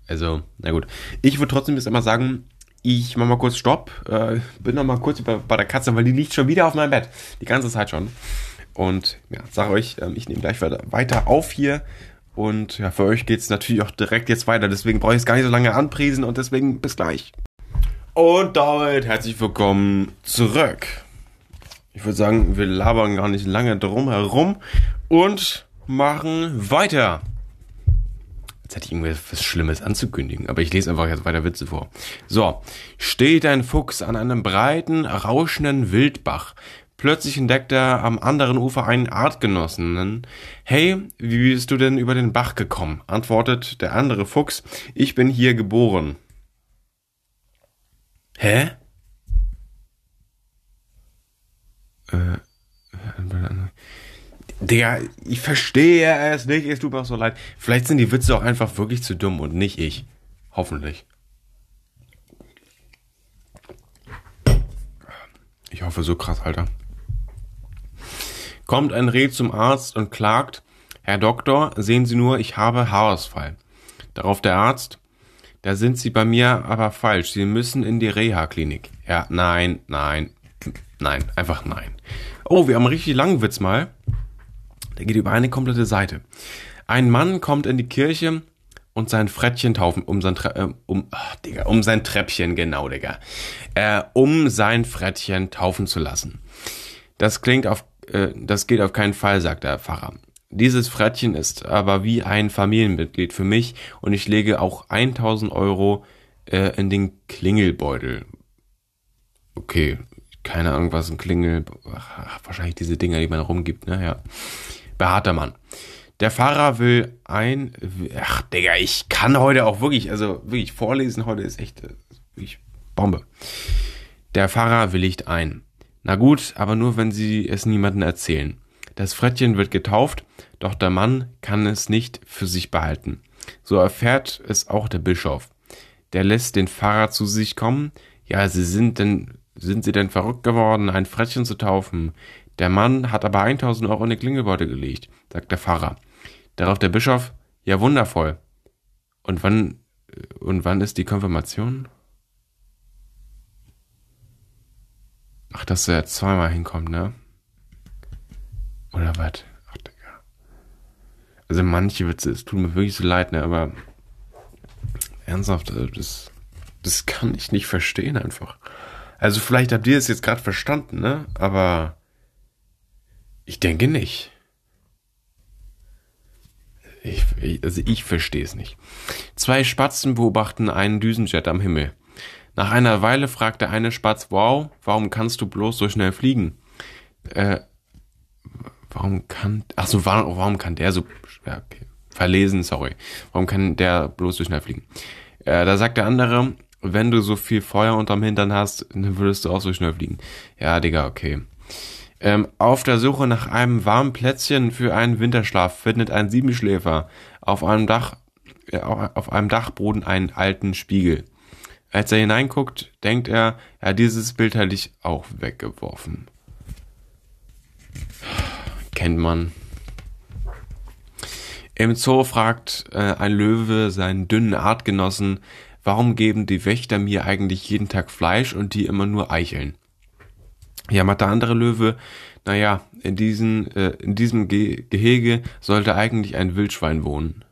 Also, na gut. Ich würde trotzdem jetzt einmal sagen, ich mach mal kurz Stopp, äh, bin noch mal kurz bei, bei der Katze, weil die liegt schon wieder auf meinem Bett. Die ganze Zeit schon. Und ja, sag euch, ähm, ich nehme gleich weiter auf hier. Und ja, für euch geht es natürlich auch direkt jetzt weiter. Deswegen brauche ich es gar nicht so lange anpriesen und deswegen bis gleich. Und damit herzlich willkommen zurück. Ich würde sagen, wir labern gar nicht lange drum herum und machen weiter. Jetzt hätte ich irgendwas Schlimmes anzukündigen, aber ich lese einfach jetzt weiter Witze vor. So, steht ein Fuchs an einem breiten, rauschenden Wildbach. Plötzlich entdeckt er am anderen Ufer einen Artgenossen. Hey, wie bist du denn über den Bach gekommen? antwortet der andere Fuchs. Ich bin hier geboren. Hä? Äh, Digga, ich verstehe es nicht, es tut mir auch so leid. Vielleicht sind die Witze auch einfach wirklich zu dumm und nicht ich. Hoffentlich. Ich hoffe so krass, Alter. Kommt ein Reh zum Arzt und klagt, Herr Doktor, sehen Sie nur, ich habe Haarausfall. Darauf der Arzt, da sind Sie bei mir aber falsch. Sie müssen in die Reha-Klinik. Ja, nein, nein, nein, einfach nein. Oh, wir haben einen richtig langen Witz mal. Der geht über eine komplette Seite. Ein Mann kommt in die Kirche und sein Frettchen taufen, um sein, Tre äh, um, ach, Digga, um sein Treppchen, genau, Digga, äh, um sein Frettchen taufen zu lassen. Das klingt auf, äh, das geht auf keinen Fall, sagt der Pfarrer. Dieses Frettchen ist aber wie ein Familienmitglied für mich und ich lege auch 1000 Euro äh, in den Klingelbeutel. Okay, keine Ahnung, was ein Klingel, ach, wahrscheinlich diese Dinger, die man rumgibt, ne. Beharter Mann. Der Fahrer will ein, ach Digga, ich kann heute auch wirklich, also wirklich vorlesen heute ist echt, äh, wirklich Bombe. Der Fahrer willigt ein. Na gut, aber nur wenn Sie es niemandem erzählen. Das Frettchen wird getauft, doch der Mann kann es nicht für sich behalten. So erfährt es auch der Bischof. Der lässt den Pfarrer zu sich kommen. Ja, sie sind denn, sind sie denn verrückt geworden, ein Frettchen zu taufen? Der Mann hat aber 1000 Euro in die Klingelbeute gelegt, sagt der Pfarrer. Darauf der Bischof, ja wundervoll. Und wann, und wann ist die Konfirmation? Ach, dass er zweimal hinkommt, ne? Oder was? Ach, Digga. Also manche Witze, es tut mir wirklich so leid, ne? Aber ernsthaft, also das, das kann ich nicht verstehen einfach. Also vielleicht habt ihr es jetzt gerade verstanden, ne? Aber ich denke nicht. Ich, also ich verstehe es nicht. Zwei Spatzen beobachten einen Düsenjet am Himmel. Nach einer Weile fragt der eine Spatz, wow, warum kannst du bloß so schnell fliegen? Äh, warum kann, ach so, warum, warum kann der so, ja, okay, verlesen, sorry. Warum kann der bloß so schnell fliegen? Äh, da sagt der andere, wenn du so viel Feuer unterm Hintern hast, dann würdest du auch so schnell fliegen. Ja, Digga, okay. Ähm, auf der Suche nach einem warmen Plätzchen für einen Winterschlaf findet ein Siebenschläfer auf einem Dach, äh, auf einem Dachboden einen alten Spiegel. Als er hineinguckt, denkt er, ja, dieses Bild hätte ich auch weggeworfen kennt man. Im Zoo fragt äh, ein Löwe seinen dünnen Artgenossen, warum geben die Wächter mir eigentlich jeden Tag Fleisch und die immer nur Eicheln? Ja, der andere Löwe, naja, in, diesen, äh, in diesem Ge Gehege sollte eigentlich ein Wildschwein wohnen.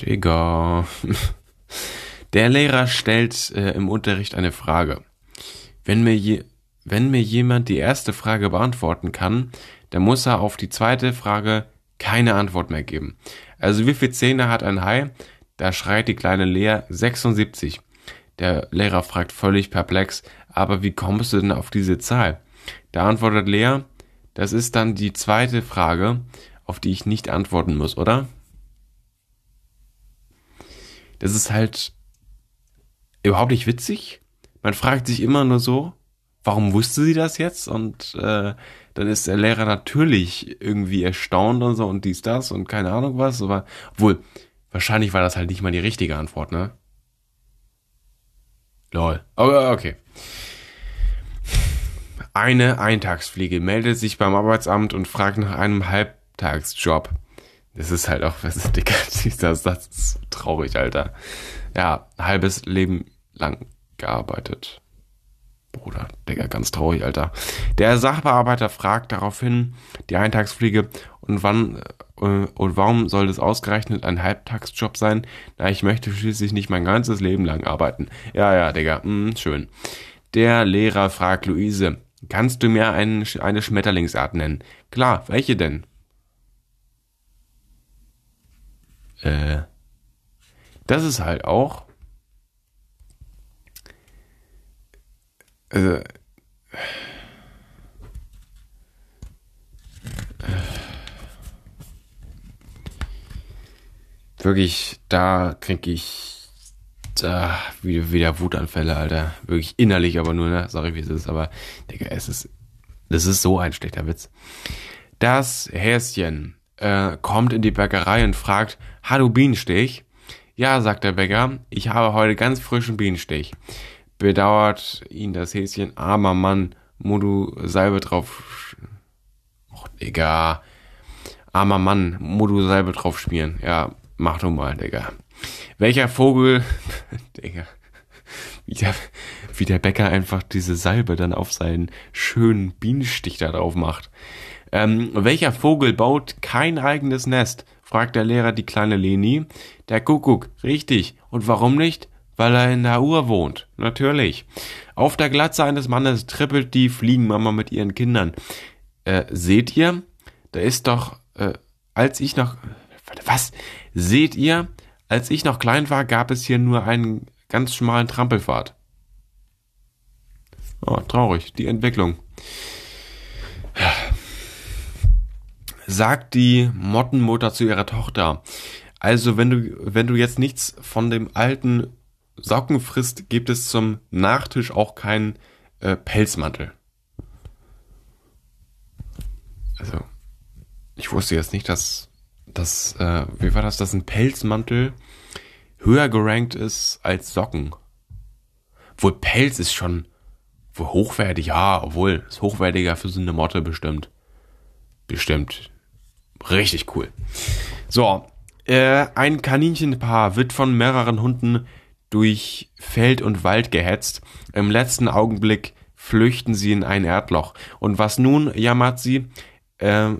Digga. Der Lehrer stellt äh, im Unterricht eine Frage. Wenn mir, je, wenn mir jemand die erste Frage beantworten kann, dann muss er auf die zweite Frage keine Antwort mehr geben. Also wie viele Zähne hat ein Hai? Da schreit die kleine Lea 76. Der Lehrer fragt völlig perplex, aber wie kommst du denn auf diese Zahl? Da antwortet Lea, das ist dann die zweite Frage, auf die ich nicht antworten muss, oder? Das ist halt überhaupt nicht witzig. Man fragt sich immer nur so, warum wusste sie das jetzt? Und äh, dann ist der Lehrer natürlich irgendwie erstaunt und so und dies, das und keine Ahnung was. Aber obwohl, wahrscheinlich war das halt nicht mal die richtige Antwort, ne? Lol. Aber okay. Eine Eintagsfliege meldet sich beim Arbeitsamt und fragt nach einem Halbtagsjob. Das ist halt auch, <laughs> was ist, Digga, dieser Satz ist traurig, Alter. Ja, halbes Leben lang gearbeitet. Bruder, Digga, ganz traurig, Alter. Der Sachbearbeiter fragt daraufhin die Eintagsfliege und wann äh, und warum soll das ausgerechnet ein Halbtagsjob sein? Na, ich möchte schließlich nicht mein ganzes Leben lang arbeiten. Ja, ja, Digga, mh, schön. Der Lehrer fragt Luise, kannst du mir einen, eine Schmetterlingsart nennen? Klar, welche denn? Äh, das ist halt auch. Also. Wirklich, da krieg ich da wieder, wieder Wutanfälle, Alter. Wirklich innerlich aber nur, ne? Sorry, wie es ist, aber, Digga, es ist, das ist so ein schlechter Witz. Das Häschen äh, kommt in die Bäckerei und fragt, Hallo Bienenstich? Ja, sagt der Bäcker, ich habe heute ganz frischen Bienenstich. Bedauert ihn das Häschen, armer Mann, Modu Salbe drauf. Och, Digga. Armer Mann, Modu Salbe drauf schmieren. Ja, mach du mal, Digga. Welcher Vogel, <laughs> Digga, wie der, wie der Bäcker einfach diese Salbe dann auf seinen schönen Bienenstich da drauf macht. Ähm, welcher Vogel baut kein eigenes Nest? fragt der Lehrer die kleine Leni. Der Kuckuck, richtig. Und warum nicht? Weil er in der Uhr wohnt. Natürlich. Auf der Glatze eines Mannes trippelt die Fliegenmama mit ihren Kindern. Äh, seht ihr? Da ist doch, äh, als ich noch, was? Seht ihr? Als ich noch klein war, gab es hier nur einen ganz schmalen Trampelpfad. Oh, traurig, die Entwicklung. Ja sagt die Mottenmutter zu ihrer Tochter. Also wenn du, wenn du jetzt nichts von dem alten Socken frisst, gibt es zum Nachtisch auch keinen äh, Pelzmantel. Also, ich wusste jetzt nicht, dass, dass äh, wie war das, dass ein Pelzmantel höher gerankt ist als Socken. Wohl Pelz ist schon wohl hochwertig, ja, obwohl ist hochwertiger für so eine Motte bestimmt. Bestimmt. Richtig cool. So, äh, ein Kaninchenpaar wird von mehreren Hunden durch Feld und Wald gehetzt. Im letzten Augenblick flüchten sie in ein Erdloch. Und was nun, jammert sie? Äh,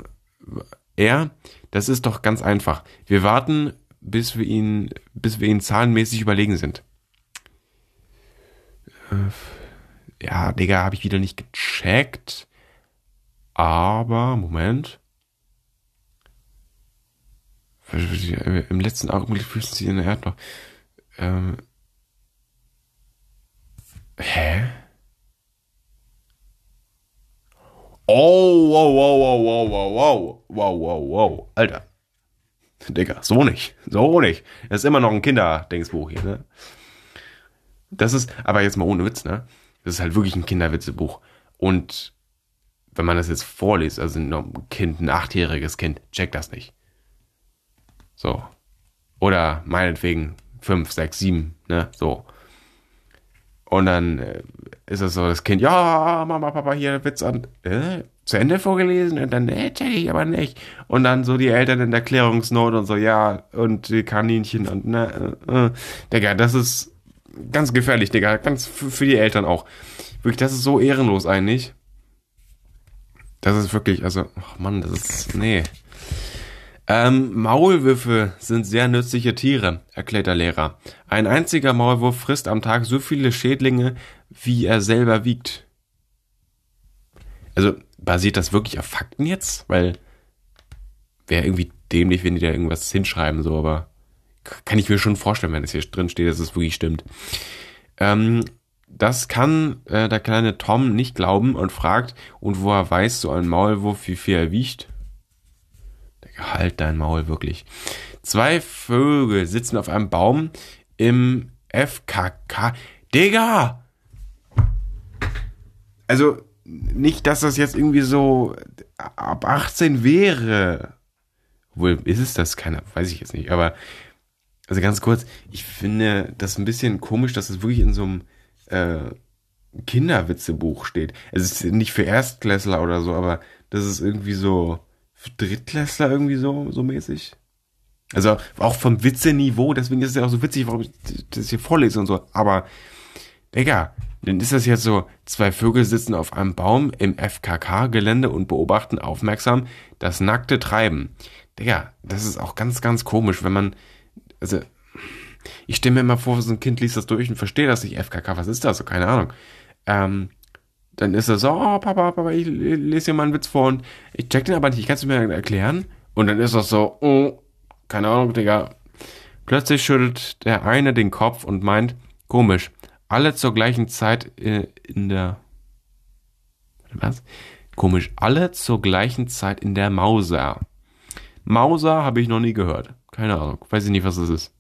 er, das ist doch ganz einfach. Wir warten, bis wir ihn, bis wir ihn zahlenmäßig überlegen sind. Äh, ja, Digga, habe ich wieder nicht gecheckt. Aber, Moment. Im letzten Augenblick fühlten sie in der Erdloch. Ähm, hä? Oh, wow, wow, wow, wow, wow, wow, wow, wow, wow, Alter. Digga, so nicht, so nicht. Das ist immer noch ein Kinderdingsbuch hier, ne? Das ist, aber jetzt mal ohne Witz, ne? Das ist halt wirklich ein Kinderwitzebuch. Und wenn man das jetzt vorliest, also ein Kind, ein achtjähriges Kind, checkt das nicht. So. Oder meinetwegen fünf, sechs, sieben, ne? So. Und dann, äh, ist es so, das Kind, ja, Mama, Papa, hier Witz an, äh, zu Ende vorgelesen und dann, nee, check ich aber nicht. Und dann so die Eltern in der Erklärungsnote und so, ja, und die Kaninchen und, ne, äh, äh. Digga, das ist ganz gefährlich, Digga, ganz für die Eltern auch. Wirklich, das ist so ehrenlos eigentlich. Das ist wirklich, also, ach Mann, das ist, nee. Ähm, Maulwürfe sind sehr nützliche Tiere, erklärt der Lehrer. Ein einziger Maulwurf frisst am Tag so viele Schädlinge, wie er selber wiegt. Also basiert das wirklich auf Fakten jetzt? Weil wäre irgendwie dämlich, wenn die da irgendwas hinschreiben, so, aber kann ich mir schon vorstellen, wenn es hier drin steht, dass es wirklich stimmt. Ähm, das kann äh, der kleine Tom nicht glauben und fragt, und woher weiß so ein Maulwurf, wie viel er wiegt? Halt dein Maul, wirklich. Zwei Vögel sitzen auf einem Baum im FKK. Digga! Also, nicht, dass das jetzt irgendwie so ab 18 wäre. Wohl, ist es das? Keiner, weiß ich jetzt nicht. Aber, also ganz kurz, ich finde das ein bisschen komisch, dass es das wirklich in so einem äh, Kinderwitzebuch steht. Es ist nicht für Erstklässler oder so, aber das ist irgendwie so Drittklässler irgendwie so, so mäßig. Also auch vom Witze-Niveau, deswegen ist es ja auch so witzig, warum ich das hier vorlese und so. Aber, Digga, dann ist das jetzt so, zwei Vögel sitzen auf einem Baum im FKK-Gelände und beobachten aufmerksam das nackte Treiben. Digga, das ist auch ganz, ganz komisch, wenn man, also, ich stelle mir immer vor, so ein Kind liest das durch und versteht das nicht, FKK, was ist das? So, keine Ahnung. Ähm, dann ist er so, oh, Papa, Papa, ich lese dir mal einen Witz vor und ich check den aber nicht, kannst du mir erklären? Und dann ist das so, oh, keine Ahnung, Digga. Plötzlich schüttelt der eine den Kopf und meint, komisch, alle zur gleichen Zeit äh, in der, was? Komisch, alle zur gleichen Zeit in der Mauser. Mauser habe ich noch nie gehört. Keine Ahnung, weiß ich nicht, was das ist.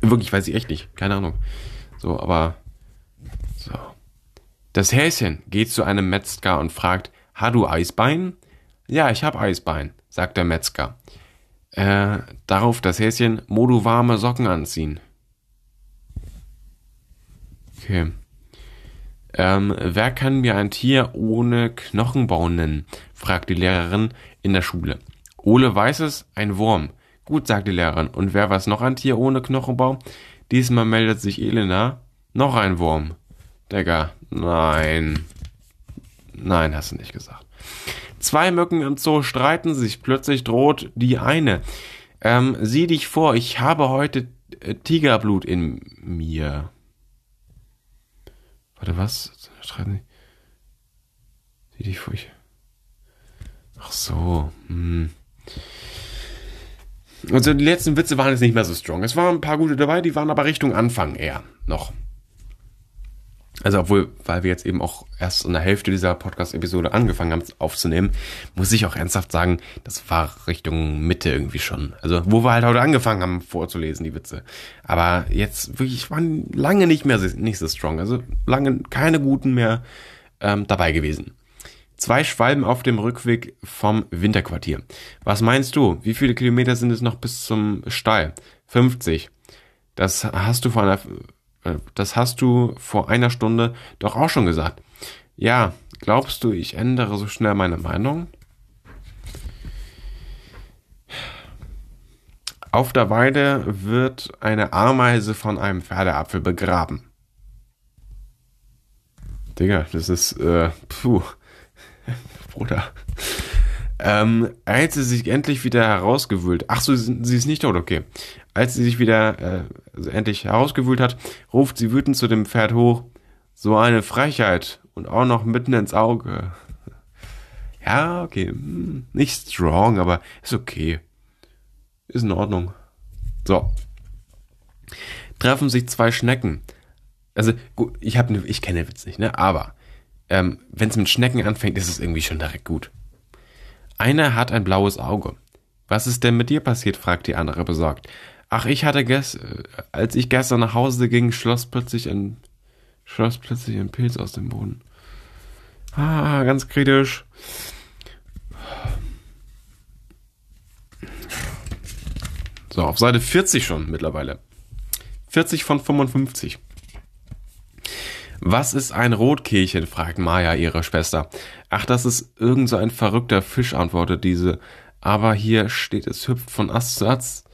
Wirklich, weiß ich echt nicht. Keine Ahnung. So, aber. Das Häschen geht zu einem Metzger und fragt, Ha du Eisbein? Ja, ich hab Eisbein, sagt der Metzger. Äh, darauf das Häschen, Mo du warme Socken anziehen. Okay. Ähm, wer kann mir ein Tier ohne Knochenbau nennen? fragt die Lehrerin in der Schule. Ole weiß es, ein Wurm. Gut, sagt die Lehrerin. Und wer weiß noch ein Tier ohne Knochenbau? Diesmal meldet sich Elena. Noch ein Wurm. Digga, nein. Nein, hast du nicht gesagt. Zwei Mücken im Zoo streiten sich. Plötzlich droht die eine. Ähm, sieh dich vor, ich habe heute äh, Tigerblut in mir. Warte, was? Streiten sie? Sieh dich vor, ich. Ach so. Hm. Also die letzten Witze waren jetzt nicht mehr so strong. Es waren ein paar gute dabei, die waren aber Richtung Anfang eher noch. Also obwohl, weil wir jetzt eben auch erst in der Hälfte dieser Podcast-Episode angefangen haben aufzunehmen, muss ich auch ernsthaft sagen, das war Richtung Mitte irgendwie schon. Also wo wir halt heute angefangen haben vorzulesen, die Witze. Aber jetzt wirklich waren lange nicht mehr nicht so strong. Also lange keine guten mehr ähm, dabei gewesen. Zwei Schwalben auf dem Rückweg vom Winterquartier. Was meinst du? Wie viele Kilometer sind es noch bis zum Stall? 50. Das hast du vor einer das hast du vor einer Stunde doch auch schon gesagt. Ja, glaubst du, ich ändere so schnell meine Meinung? Auf der Weide wird eine Ameise von einem Pferdeapfel begraben. Digga, das ist, äh, puh. <laughs> Bruder. Ähm, als sie sich endlich wieder herausgewühlt, ach so, sie ist nicht tot, okay. Als sie sich wieder äh, also endlich herausgewühlt hat, ruft sie wütend zu dem Pferd hoch. So eine Frechheit und auch noch mitten ins Auge. <laughs> Ja, okay, hm, nicht strong, aber ist okay. Ist in Ordnung. So. Treffen sich zwei Schnecken. Also, gut, ich ne, ich kenne den Witz nicht, ne? Aber ähm, wenn es mit Schnecken anfängt, ist es irgendwie schon direkt gut. Einer hat ein blaues Auge. Was ist denn mit dir passiert? fragt die andere besorgt. Ach, ich hatte gestern, als ich gestern nach Hause ging, schloss plötzlich ein, schloss plötzlich ein Pilz aus dem Boden. Ah, ganz kritisch. So, auf Seite 40 schon mittlerweile. 40 von 55. Was ist ein Rotkehlchen? fragt Maya ihre Schwester. Ach, das ist irgend so ein verrückter Fisch, antwortet diese. Aber hier steht, es hüpft von Ast zu Ast.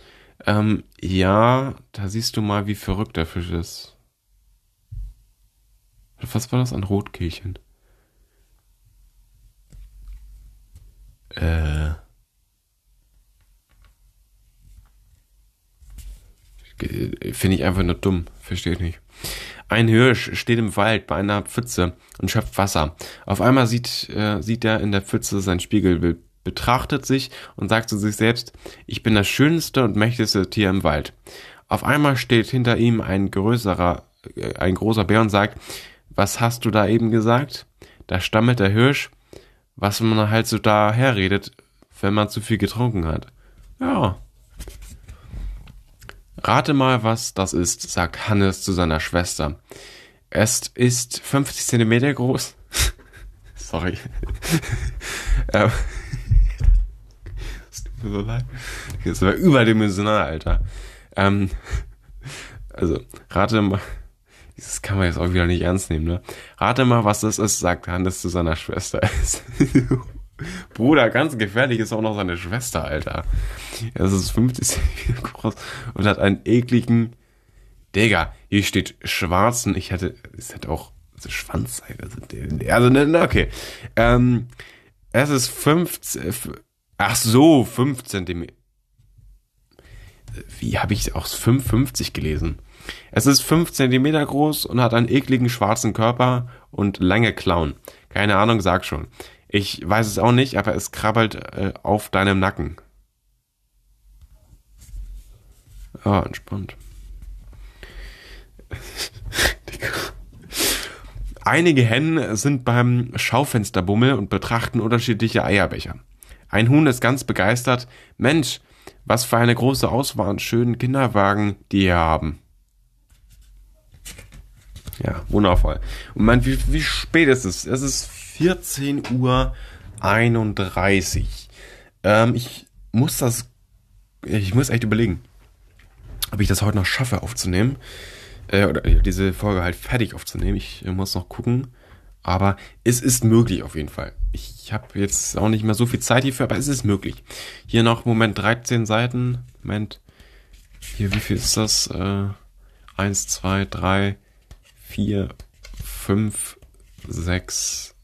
Ähm, ja, da siehst du mal, wie verrückt der Fisch ist. Was war das? Ein Rotkehlchen? Äh. Finde ich einfach nur dumm. Verstehe ich nicht. Ein Hirsch steht im Wald bei einer Pfütze und schöpft Wasser. Auf einmal sieht, äh, sieht er in der Pfütze sein Spiegelbild, betrachtet sich und sagt zu sich selbst, ich bin das schönste und mächtigste Tier im Wald. Auf einmal steht hinter ihm ein größerer, äh, ein großer Bär und sagt, was hast du da eben gesagt? Da stammelt der Hirsch, was man halt so da herredet, wenn man zu viel getrunken hat. Ja, Rate mal, was das ist, sagt Hannes zu seiner Schwester. Es ist 50 Zentimeter groß. <laughs> Sorry. <laughs> so leid. Das war überdimensional, Alter. Ähm, also, rate mal. Das kann man jetzt auch wieder nicht ernst nehmen, ne? Rate mal, was das ist, sagt Hannes zu seiner Schwester. <laughs> Bruder, ganz gefährlich ist auch noch seine Schwester, Alter. Es ist 50 cm <laughs> groß und hat einen ekligen. Digga, hier steht schwarzen. Ich hätte, es hätte auch Schwanz sein. Also, also ne, okay. Ähm, es ist 15. Ach so, 5 cm. Wie habe ich auch 55 gelesen? Es ist 5 cm groß und hat einen ekligen schwarzen Körper und lange Klauen. Keine Ahnung, sag schon. Ich weiß es auch nicht, aber es krabbelt äh, auf deinem Nacken. Ah, entspannt. <laughs> Einige Hennen sind beim Schaufensterbummel und betrachten unterschiedliche Eierbecher. Ein Huhn ist ganz begeistert. Mensch, was für eine große Auswahl an schönen Kinderwagen die hier haben. Ja, wundervoll. Und man, wie, wie spät ist es? Es ist 14 Uhr 31. Ähm, ich muss das, ich muss echt überlegen, ob ich das heute noch schaffe aufzunehmen. Äh, oder diese Folge halt fertig aufzunehmen. Ich muss noch gucken. Aber es ist möglich auf jeden Fall. Ich habe jetzt auch nicht mehr so viel Zeit hierfür, aber es ist möglich. Hier noch, Moment, 13 Seiten. Moment. Hier, wie viel ist das? Äh, 1, 2, 3, 4, 5, 6,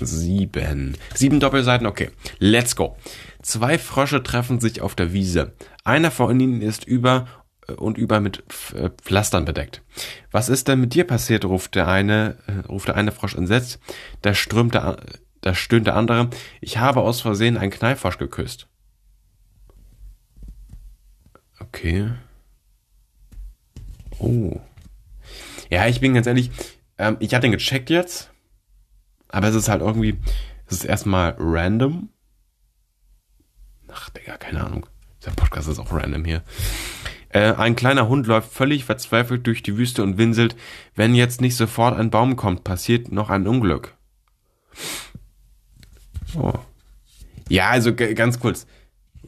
Sieben. Sieben Doppelseiten, okay. Let's go. Zwei Frösche treffen sich auf der Wiese. Einer von ihnen ist über und über mit äh, Pflastern bedeckt. Was ist denn mit dir passiert? ruft der eine, äh, ruft der eine Frosch entsetzt. Da strömt der, da stöhnt der andere. Ich habe aus Versehen einen Knallfrosch geküsst. Okay. Oh. Ja, ich bin ganz ehrlich, ähm, ich habe den gecheckt jetzt aber es ist halt irgendwie, es ist erstmal random. Ach, Digga, keine Ahnung. Der Podcast ist auch random hier. Äh, ein kleiner Hund läuft völlig verzweifelt durch die Wüste und winselt. Wenn jetzt nicht sofort ein Baum kommt, passiert noch ein Unglück. Oh. Ja, also ganz kurz.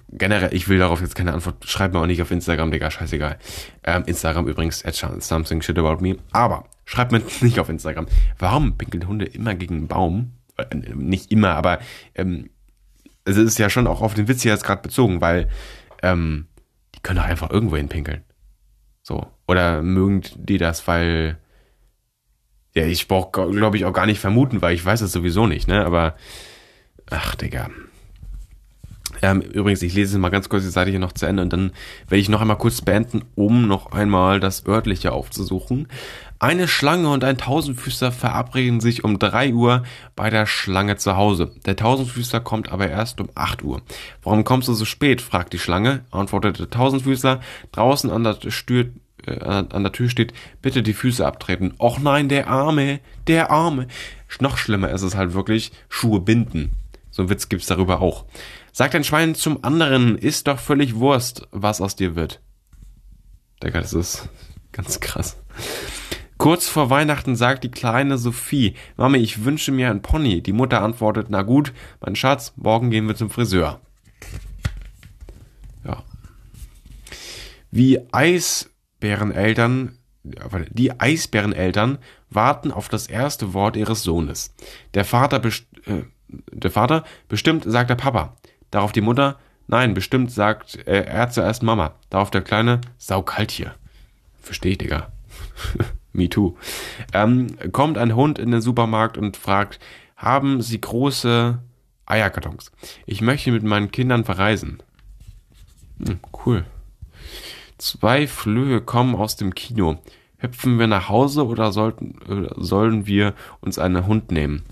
Generell, ich will darauf jetzt keine Antwort. Schreib mir auch nicht auf Instagram, Digga, scheißegal. Ähm, Instagram übrigens, at something shit about me. Aber Schreibt mir <laughs> nicht auf Instagram. Warum pinkeln Hunde immer gegen einen Baum? Äh, nicht immer, aber ähm, es ist ja schon auch auf den Witz hier jetzt gerade bezogen, weil ähm, können doch einfach irgendwo hin pinkeln. So. Oder mögen die das, weil. Ja, ich brauche, glaube ich, auch gar nicht vermuten, weil ich weiß es sowieso nicht, ne? Aber. Ach, Digga. Ähm, übrigens, ich lese mal ganz kurz die Seite hier noch zu Ende und dann werde ich noch einmal kurz beenden, um noch einmal das örtliche aufzusuchen. Eine Schlange und ein Tausendfüßler verabreden sich um drei Uhr bei der Schlange zu Hause. Der Tausendfüßler kommt aber erst um acht Uhr. Warum kommst du so spät? fragt die Schlange, antwortet der Tausendfüßler. Draußen an der, Stür, äh, an der Tür steht, bitte die Füße abtreten. Och nein, der Arme, der Arme. Noch schlimmer ist es halt wirklich, Schuhe binden. So ein Witz gibt's darüber auch. Sagt ein Schwein zum anderen, ist doch völlig Wurst, was aus dir wird. Digga, das ist ganz krass. Kurz vor Weihnachten sagt die kleine Sophie, Mami, ich wünsche mir ein Pony. Die Mutter antwortet, na gut, mein Schatz, morgen gehen wir zum Friseur. Ja. Wie Eisbäreneltern, die Eisbäreneltern warten auf das erste Wort ihres Sohnes. Der Vater, äh, der Vater bestimmt sagt der Papa. Darauf die Mutter, nein, bestimmt sagt äh, er zuerst Mama. Darauf der Kleine, sau kalt hier. Versteh ich, Digga. <laughs> Me too. Ähm, kommt ein Hund in den Supermarkt und fragt, haben Sie große Eierkartons? Ich möchte mit meinen Kindern verreisen. Hm, cool. Zwei Flöhe kommen aus dem Kino. Hüpfen wir nach Hause oder sollten, oder sollen wir uns einen Hund nehmen?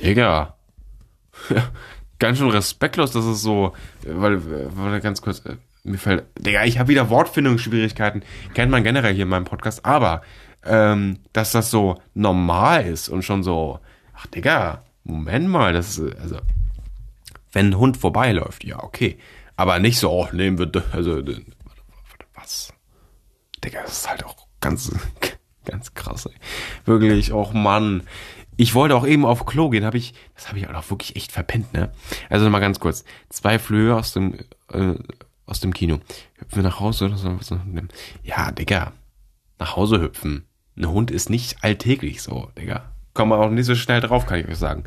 Digga. <laughs> ganz schön respektlos, dass es so, weil, weil ganz kurz, äh, mir fällt, Digga, ich habe wieder Wortfindungsschwierigkeiten, kennt man generell hier in meinem Podcast, aber ähm, dass das so normal ist und schon so, ach Digga, Moment mal, das ist, also, wenn ein Hund vorbeiläuft, ja, okay, aber nicht so, oh, nehmen wir, also, was? Digga, das ist halt auch ganz, <laughs> ganz krass, ey. Wirklich, oh Mann. Ich wollte auch eben auf Klo gehen, habe ich, das habe ich auch wirklich echt verpennt, ne? Also mal ganz kurz. Zwei Flöhe aus dem, äh, aus dem Kino. Hüpfen wir nach Hause oder so? Ja, Digga. Nach Hause hüpfen. Ein Hund ist nicht alltäglich so, Digga. Kommt man auch nicht so schnell drauf, kann ich euch sagen.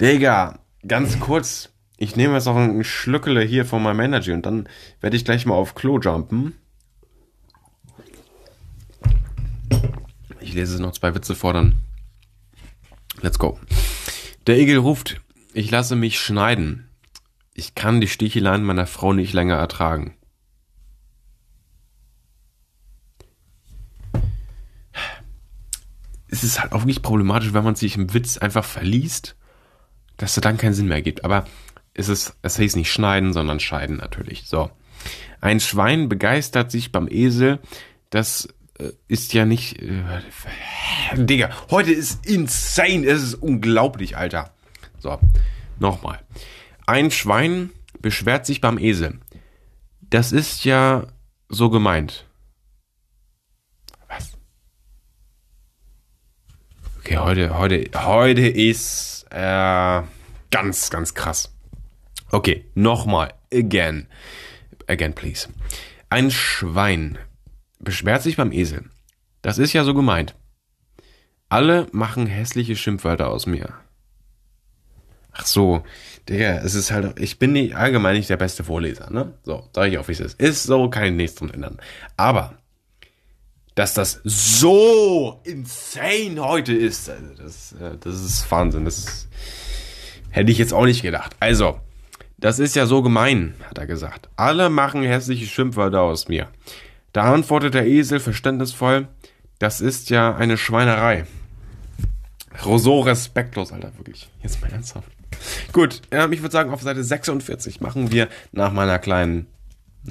Digga, ganz kurz. Ich nehme jetzt noch einen Schlückele hier von meinem Manager und dann werde ich gleich mal auf Klo jumpen. Ich lese noch zwei Witze vor, dann Let's go. Der Igel ruft, ich lasse mich schneiden. Ich kann die Sticheleien meiner Frau nicht länger ertragen. Es ist halt auch nicht problematisch, wenn man sich im Witz einfach verliest, dass er dann keinen Sinn mehr gibt. Aber es ist, es heißt nicht schneiden, sondern scheiden natürlich. So. Ein Schwein begeistert sich beim Esel, dass äh, ist ja nicht. Äh, Digga, heute ist insane. Es ist unglaublich, Alter. So, nochmal. Ein Schwein beschwert sich beim Esel. Das ist ja so gemeint. Was? Okay, heute, heute, heute ist äh, ganz, ganz krass. Okay, nochmal. Again. Again, please. Ein Schwein beschwert sich beim Esel. Das ist ja so gemeint. Alle machen hässliche Schimpfwörter aus mir. Ach so, Digga, es ist halt, ich bin nicht, allgemein nicht der beste Vorleser, ne? So, sag ich auch, wie es ist. Ist so, kann ich nichts dran ändern. Aber, dass das so insane heute ist, also das, äh, das ist Wahnsinn. Das ist, hätte ich jetzt auch nicht gedacht. Also, das ist ja so gemein, hat er gesagt. Alle machen hässliche Schimpfwörter aus mir. Da antwortet der Esel verständnisvoll, das ist ja eine Schweinerei. So respektlos, Alter, wirklich. Jetzt mal ernsthaft. Gut, ich würde sagen, auf Seite 46 machen wir nach meiner kleinen,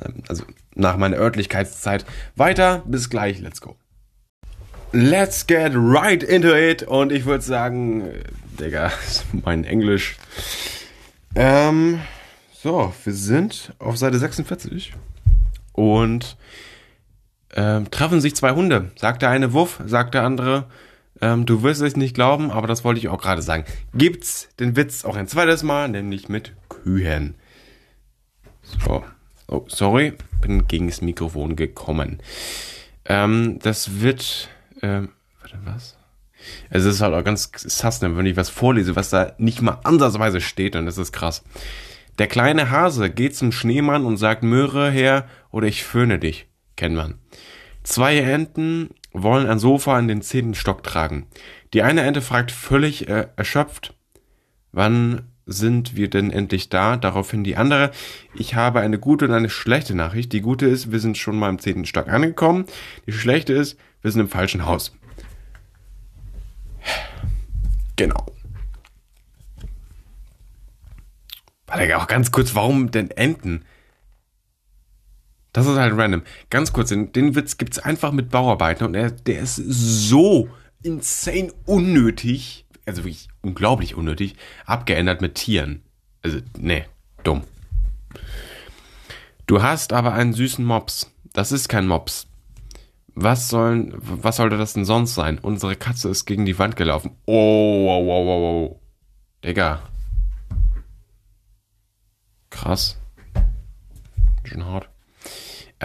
ähm, also nach meiner Örtlichkeitszeit weiter. Bis gleich, let's go. Let's get right into it. Und ich würde sagen, äh, Digga, <laughs> mein Englisch. Ähm, so, wir sind auf Seite 46. Und ähm, treffen sich zwei Hunde. Sagt der eine Wuff, sagt der andere, ähm, du wirst es nicht glauben, aber das wollte ich auch gerade sagen. Gibt's den Witz auch ein zweites Mal, nämlich mit Kühen. So. Oh, sorry, bin gegen das Mikrofon gekommen. Ähm, das wird, ähm, warte, was? Also es ist halt auch ganz sass, ne, wenn ich was vorlese, was da nicht mal ansatzweise steht, dann ist es krass. Der kleine Hase geht zum Schneemann und sagt Möhre her oder ich föhne dich. Kennt man. Zwei Enten wollen ein Sofa in den zehnten Stock tragen. Die eine Ente fragt völlig äh, erschöpft, wann sind wir denn endlich da? Daraufhin die andere, ich habe eine gute und eine schlechte Nachricht. Die gute ist, wir sind schon mal im zehnten Stock angekommen. Die schlechte ist, wir sind im falschen Haus. Genau. Warte, auch ganz kurz, warum denn Enten? Das ist halt random. Ganz kurz, den, den Witz gibt's einfach mit Bauarbeiten und er, der ist so insane unnötig, also wirklich unglaublich unnötig, abgeändert mit Tieren. Also, nee, dumm. Du hast aber einen süßen Mops. Das ist kein Mops. Was sollen, was sollte das denn sonst sein? Unsere Katze ist gegen die Wand gelaufen. Oh, wow, wow, wow, wow. Digga. Krass. Schon hart.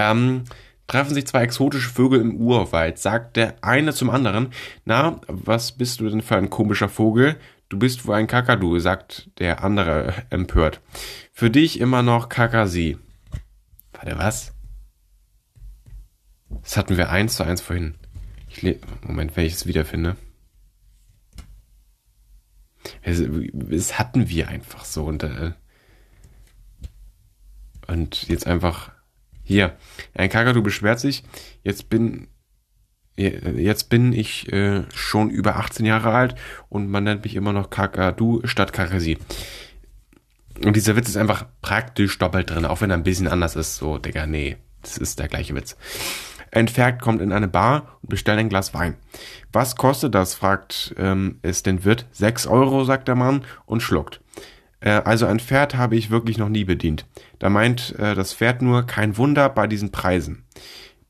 Ähm, treffen sich zwei exotische Vögel im Urwald. Sagt der eine zum anderen, na, was bist du denn für ein komischer Vogel? Du bist wohl ein Kakadu, sagt der andere empört. Für dich immer noch Kakasi. Warte, was? Das hatten wir eins zu eins vorhin. Moment, wenn ich es wiederfinde. Es, hatten wir einfach so. Und, äh, und jetzt einfach hier. Ein Kakadu beschwert sich. Jetzt bin jetzt bin ich äh, schon über 18 Jahre alt und man nennt mich immer noch Kakadu statt Kakasi. Und dieser Witz ist einfach praktisch doppelt drin, auch wenn er ein bisschen anders ist. So, Digga, nee, das ist der gleiche Witz. Ein Pferd kommt in eine Bar und bestellt ein Glas Wein. Was kostet das? fragt ähm, es den Wirt. Sechs Euro, sagt der Mann und schluckt. Äh, also ein Pferd habe ich wirklich noch nie bedient. Da meint äh, das Pferd nur, kein Wunder bei diesen Preisen.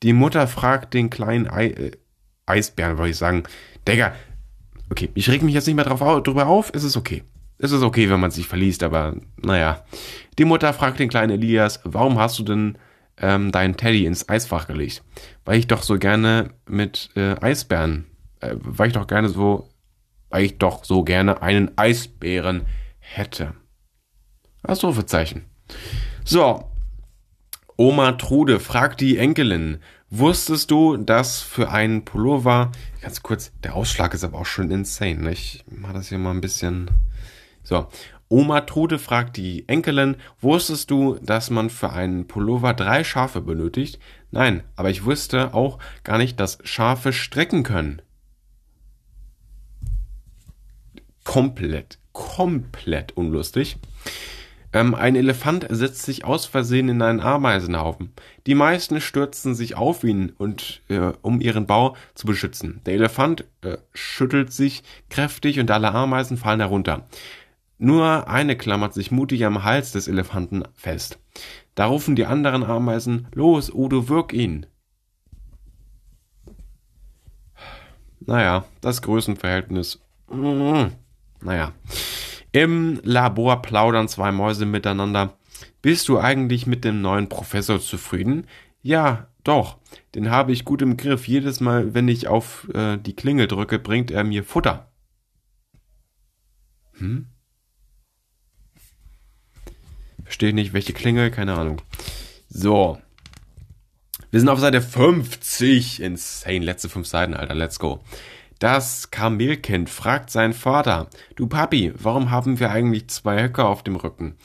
Die Mutter fragt den kleinen Ei, äh, Eisbären, wollte ich sagen, Digga, okay, ich reg mich jetzt nicht mehr drauf, drüber auf, es ist okay. Es ist okay, wenn man sich verliest, aber naja. Die Mutter fragt den kleinen Elias, warum hast du denn ähm, deinen Teddy ins Eisfach gelegt? Weil ich doch so gerne mit äh, Eisbären, äh, weil ich doch gerne so, weil ich doch so gerne einen Eisbären hätte. Ausrufezeichen. So. Oma Trude fragt die Enkelin, wusstest du, dass für einen Pullover, ganz kurz, der Ausschlag ist aber auch schon insane, ne? ich mach das hier mal ein bisschen, so. Oma Trude fragt die Enkelin, wusstest du, dass man für einen Pullover drei Schafe benötigt? Nein, aber ich wusste auch gar nicht, dass Schafe strecken können. Komplett, komplett unlustig. Ähm, ein Elefant setzt sich aus Versehen in einen Ameisenhaufen. Die meisten stürzen sich auf ihn und äh, um ihren Bau zu beschützen. Der Elefant äh, schüttelt sich kräftig und alle Ameisen fallen herunter. Nur eine klammert sich mutig am Hals des Elefanten fest. Da rufen die anderen Ameisen, los, Udo, wirk ihn. Naja, das Größenverhältnis. Mm, naja. Im Labor plaudern zwei Mäuse miteinander. Bist du eigentlich mit dem neuen Professor zufrieden? Ja, doch. Den habe ich gut im Griff. Jedes Mal, wenn ich auf äh, die Klingel drücke, bringt er mir Futter. Hm? Verstehe nicht, welche Klingel, keine Ahnung. So. Wir sind auf Seite 50. Insane. Letzte fünf Seiten, Alter. Let's go. Das Kamelkind fragt seinen Vater, du Papi, warum haben wir eigentlich zwei Höcker auf dem Rücken?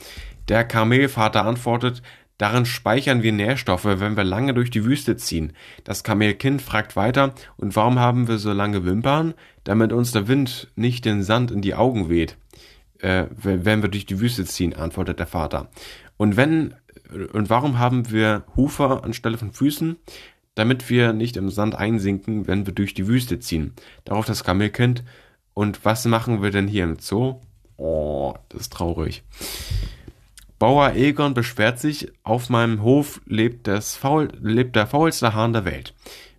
Der Kamelvater antwortet, darin speichern wir Nährstoffe, wenn wir lange durch die Wüste ziehen. Das Kamelkind fragt weiter, und warum haben wir so lange Wimpern? Damit uns der Wind nicht den Sand in die Augen weht, äh, wenn wir durch die Wüste ziehen, antwortet der Vater. Und wenn, und warum haben wir Hufer anstelle von Füßen? Damit wir nicht im Sand einsinken, wenn wir durch die Wüste ziehen. Darauf das Kamelkind. Und was machen wir denn hier im Zoo? Oh, das ist traurig. Bauer Egon beschwert sich, auf meinem Hof lebt, das Faul, lebt der faulste Hahn der Welt.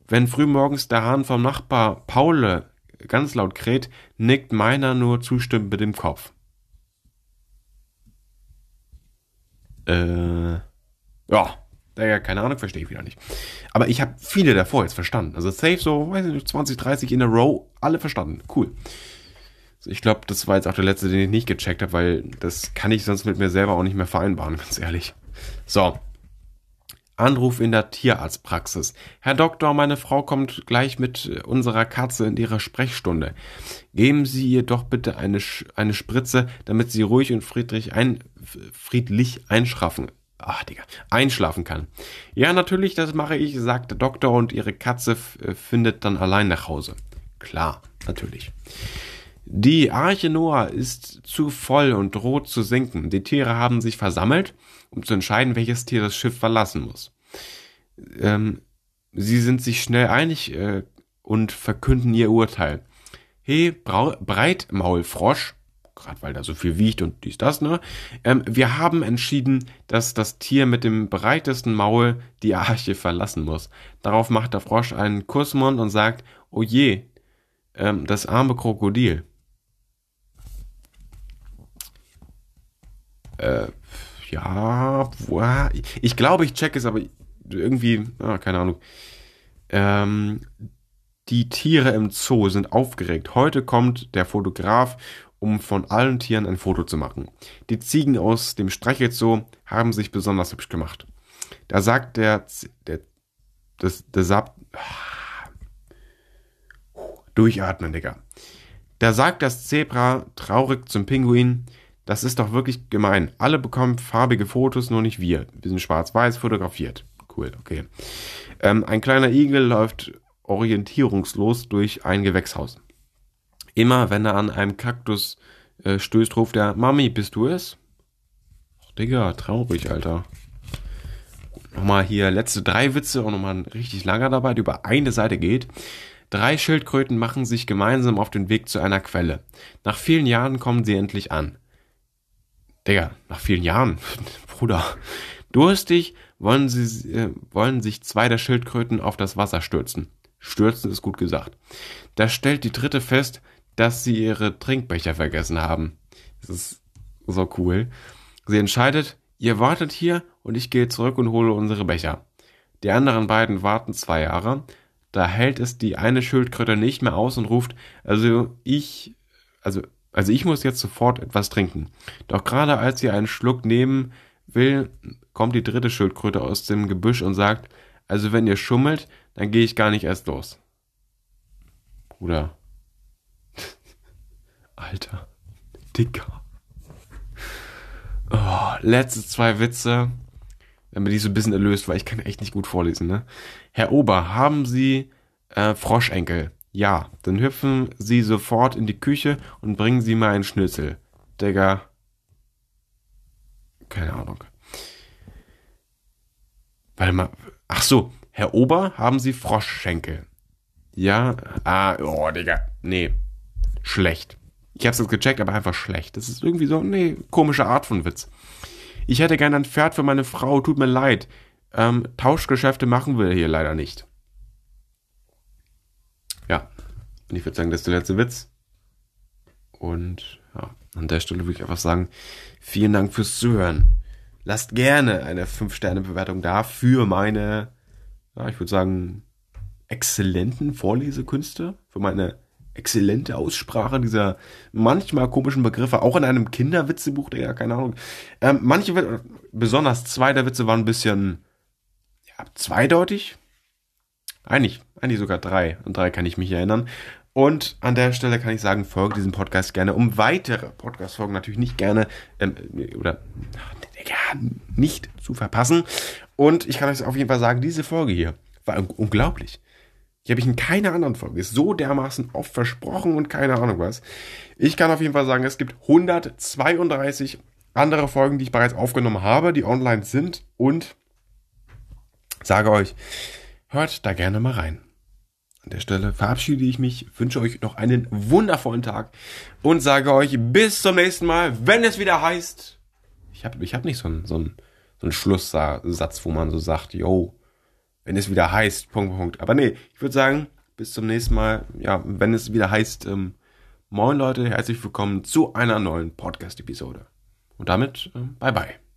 Wenn frühmorgens der Hahn vom Nachbar Paul ganz laut kräht, nickt meiner nur zustimmend mit dem Kopf. Äh, ja, daher keine Ahnung, verstehe ich wieder nicht. Aber ich habe viele davor jetzt verstanden. Also safe so, weiß ich nicht, 20, 30 in a row, alle verstanden. Cool. Ich glaube, das war jetzt auch der letzte, den ich nicht gecheckt habe, weil das kann ich sonst mit mir selber auch nicht mehr vereinbaren, <laughs> ganz ehrlich. So. Anruf in der Tierarztpraxis. Herr Doktor, meine Frau kommt gleich mit unserer Katze in ihre Sprechstunde. Geben Sie ihr doch bitte eine, eine Spritze, damit sie ruhig und friedlich, ein, friedlich einschraffen, ach Digga, einschlafen kann. Ja, natürlich, das mache ich, sagt der Doktor und ihre Katze äh, findet dann allein nach Hause. Klar, natürlich. Die Arche Noah ist zu voll und droht zu sinken. Die Tiere haben sich versammelt, um zu entscheiden, welches Tier das Schiff verlassen muss. Ähm, sie sind sich schnell einig äh, und verkünden ihr Urteil. Hey, Breitmaulfrosch, gerade weil da so viel wiegt und dies, das, ne? Ähm, wir haben entschieden, dass das Tier mit dem breitesten Maul die Arche verlassen muss. Darauf macht der Frosch einen Kussmund und sagt, oh je, ähm, das arme Krokodil. Äh, ja, ich glaube, ich check es, aber irgendwie, ah, keine Ahnung. Ähm, die Tiere im Zoo sind aufgeregt. Heute kommt der Fotograf, um von allen Tieren ein Foto zu machen. Die Ziegen aus dem Streichelzoo haben sich besonders hübsch gemacht. Da sagt der, der, das, der Sab, durchatmen, Digga. Da sagt das Zebra traurig zum Pinguin, das ist doch wirklich gemein. Alle bekommen farbige Fotos, nur nicht wir. Wir sind schwarz-weiß fotografiert. Cool, okay. Ähm, ein kleiner Igel läuft orientierungslos durch ein Gewächshaus. Immer wenn er an einem Kaktus äh, stößt, ruft er, Mami, bist du es? Ach, Digga, traurig, Alter. Nochmal hier letzte drei Witze und nochmal ein richtig langer dabei, der über eine Seite geht. Drei Schildkröten machen sich gemeinsam auf den Weg zu einer Quelle. Nach vielen Jahren kommen sie endlich an. Digga, nach vielen Jahren, <laughs> Bruder. Durstig wollen sie, äh, wollen sich zwei der Schildkröten auf das Wasser stürzen. Stürzen ist gut gesagt. Da stellt die dritte fest, dass sie ihre Trinkbecher vergessen haben. Das ist so cool. Sie entscheidet, ihr wartet hier und ich gehe zurück und hole unsere Becher. Die anderen beiden warten zwei Jahre. Da hält es die eine Schildkröte nicht mehr aus und ruft, also ich, also, also ich muss jetzt sofort etwas trinken. Doch gerade als sie einen Schluck nehmen will, kommt die dritte Schildkröte aus dem Gebüsch und sagt, also wenn ihr schummelt, dann gehe ich gar nicht erst los. Bruder. Alter. Dicker. Oh, letzte zwei Witze. Damit ich so ein bisschen erlöst, weil ich kann echt nicht gut vorlesen, ne? Herr Ober, haben Sie äh, Froschenkel? Ja, dann hüpfen Sie sofort in die Küche und bringen Sie mal einen Schnitzel. Digga. Keine Ahnung. Warte mal. Ach so, Herr Ober, haben Sie Froschschenkel? Ja, ah, oh, Digga. Nee. Schlecht. Ich hab's jetzt gecheckt, aber einfach schlecht. Das ist irgendwie so, nee, komische Art von Witz. Ich hätte gern ein Pferd für meine Frau, tut mir leid. Ähm, Tauschgeschäfte machen wir hier leider nicht. Ja, und ich würde sagen, das ist der letzte Witz. Und ja, an der Stelle würde ich einfach sagen, vielen Dank fürs Zuhören. Lasst gerne eine 5-Sterne-Bewertung da für meine ja, ich würde sagen, exzellenten Vorlesekünste, für meine exzellente Aussprache dieser manchmal komischen Begriffe, auch in einem Kinderwitzebuch, der ja keine Ahnung. Ähm, manche, besonders zwei der Witze waren ein bisschen ja, zweideutig. Eigentlich, eigentlich sogar drei. An drei kann ich mich erinnern. Und an der Stelle kann ich sagen, folgt diesem Podcast gerne, um weitere Podcast-Folgen natürlich nicht gerne ähm, oder ja, nicht zu verpassen. Und ich kann euch auf jeden Fall sagen, diese Folge hier war unglaublich. Die habe ich in keiner anderen Folge so dermaßen oft versprochen und keine Ahnung was. Ich kann auf jeden Fall sagen, es gibt 132 andere Folgen, die ich bereits aufgenommen habe, die online sind und sage euch, hört da gerne mal rein. An der Stelle verabschiede ich mich, wünsche euch noch einen wundervollen Tag und sage euch bis zum nächsten Mal, wenn es wieder heißt. Ich habe ich hab nicht so einen, so einen so ein Schlusssatz, wo man so sagt, yo, wenn es wieder heißt, Punkt, Punkt. Aber nee, ich würde sagen, bis zum nächsten Mal. Ja, wenn es wieder heißt, ähm, moin Leute, herzlich willkommen zu einer neuen Podcast-Episode. Und damit, ähm, bye bye.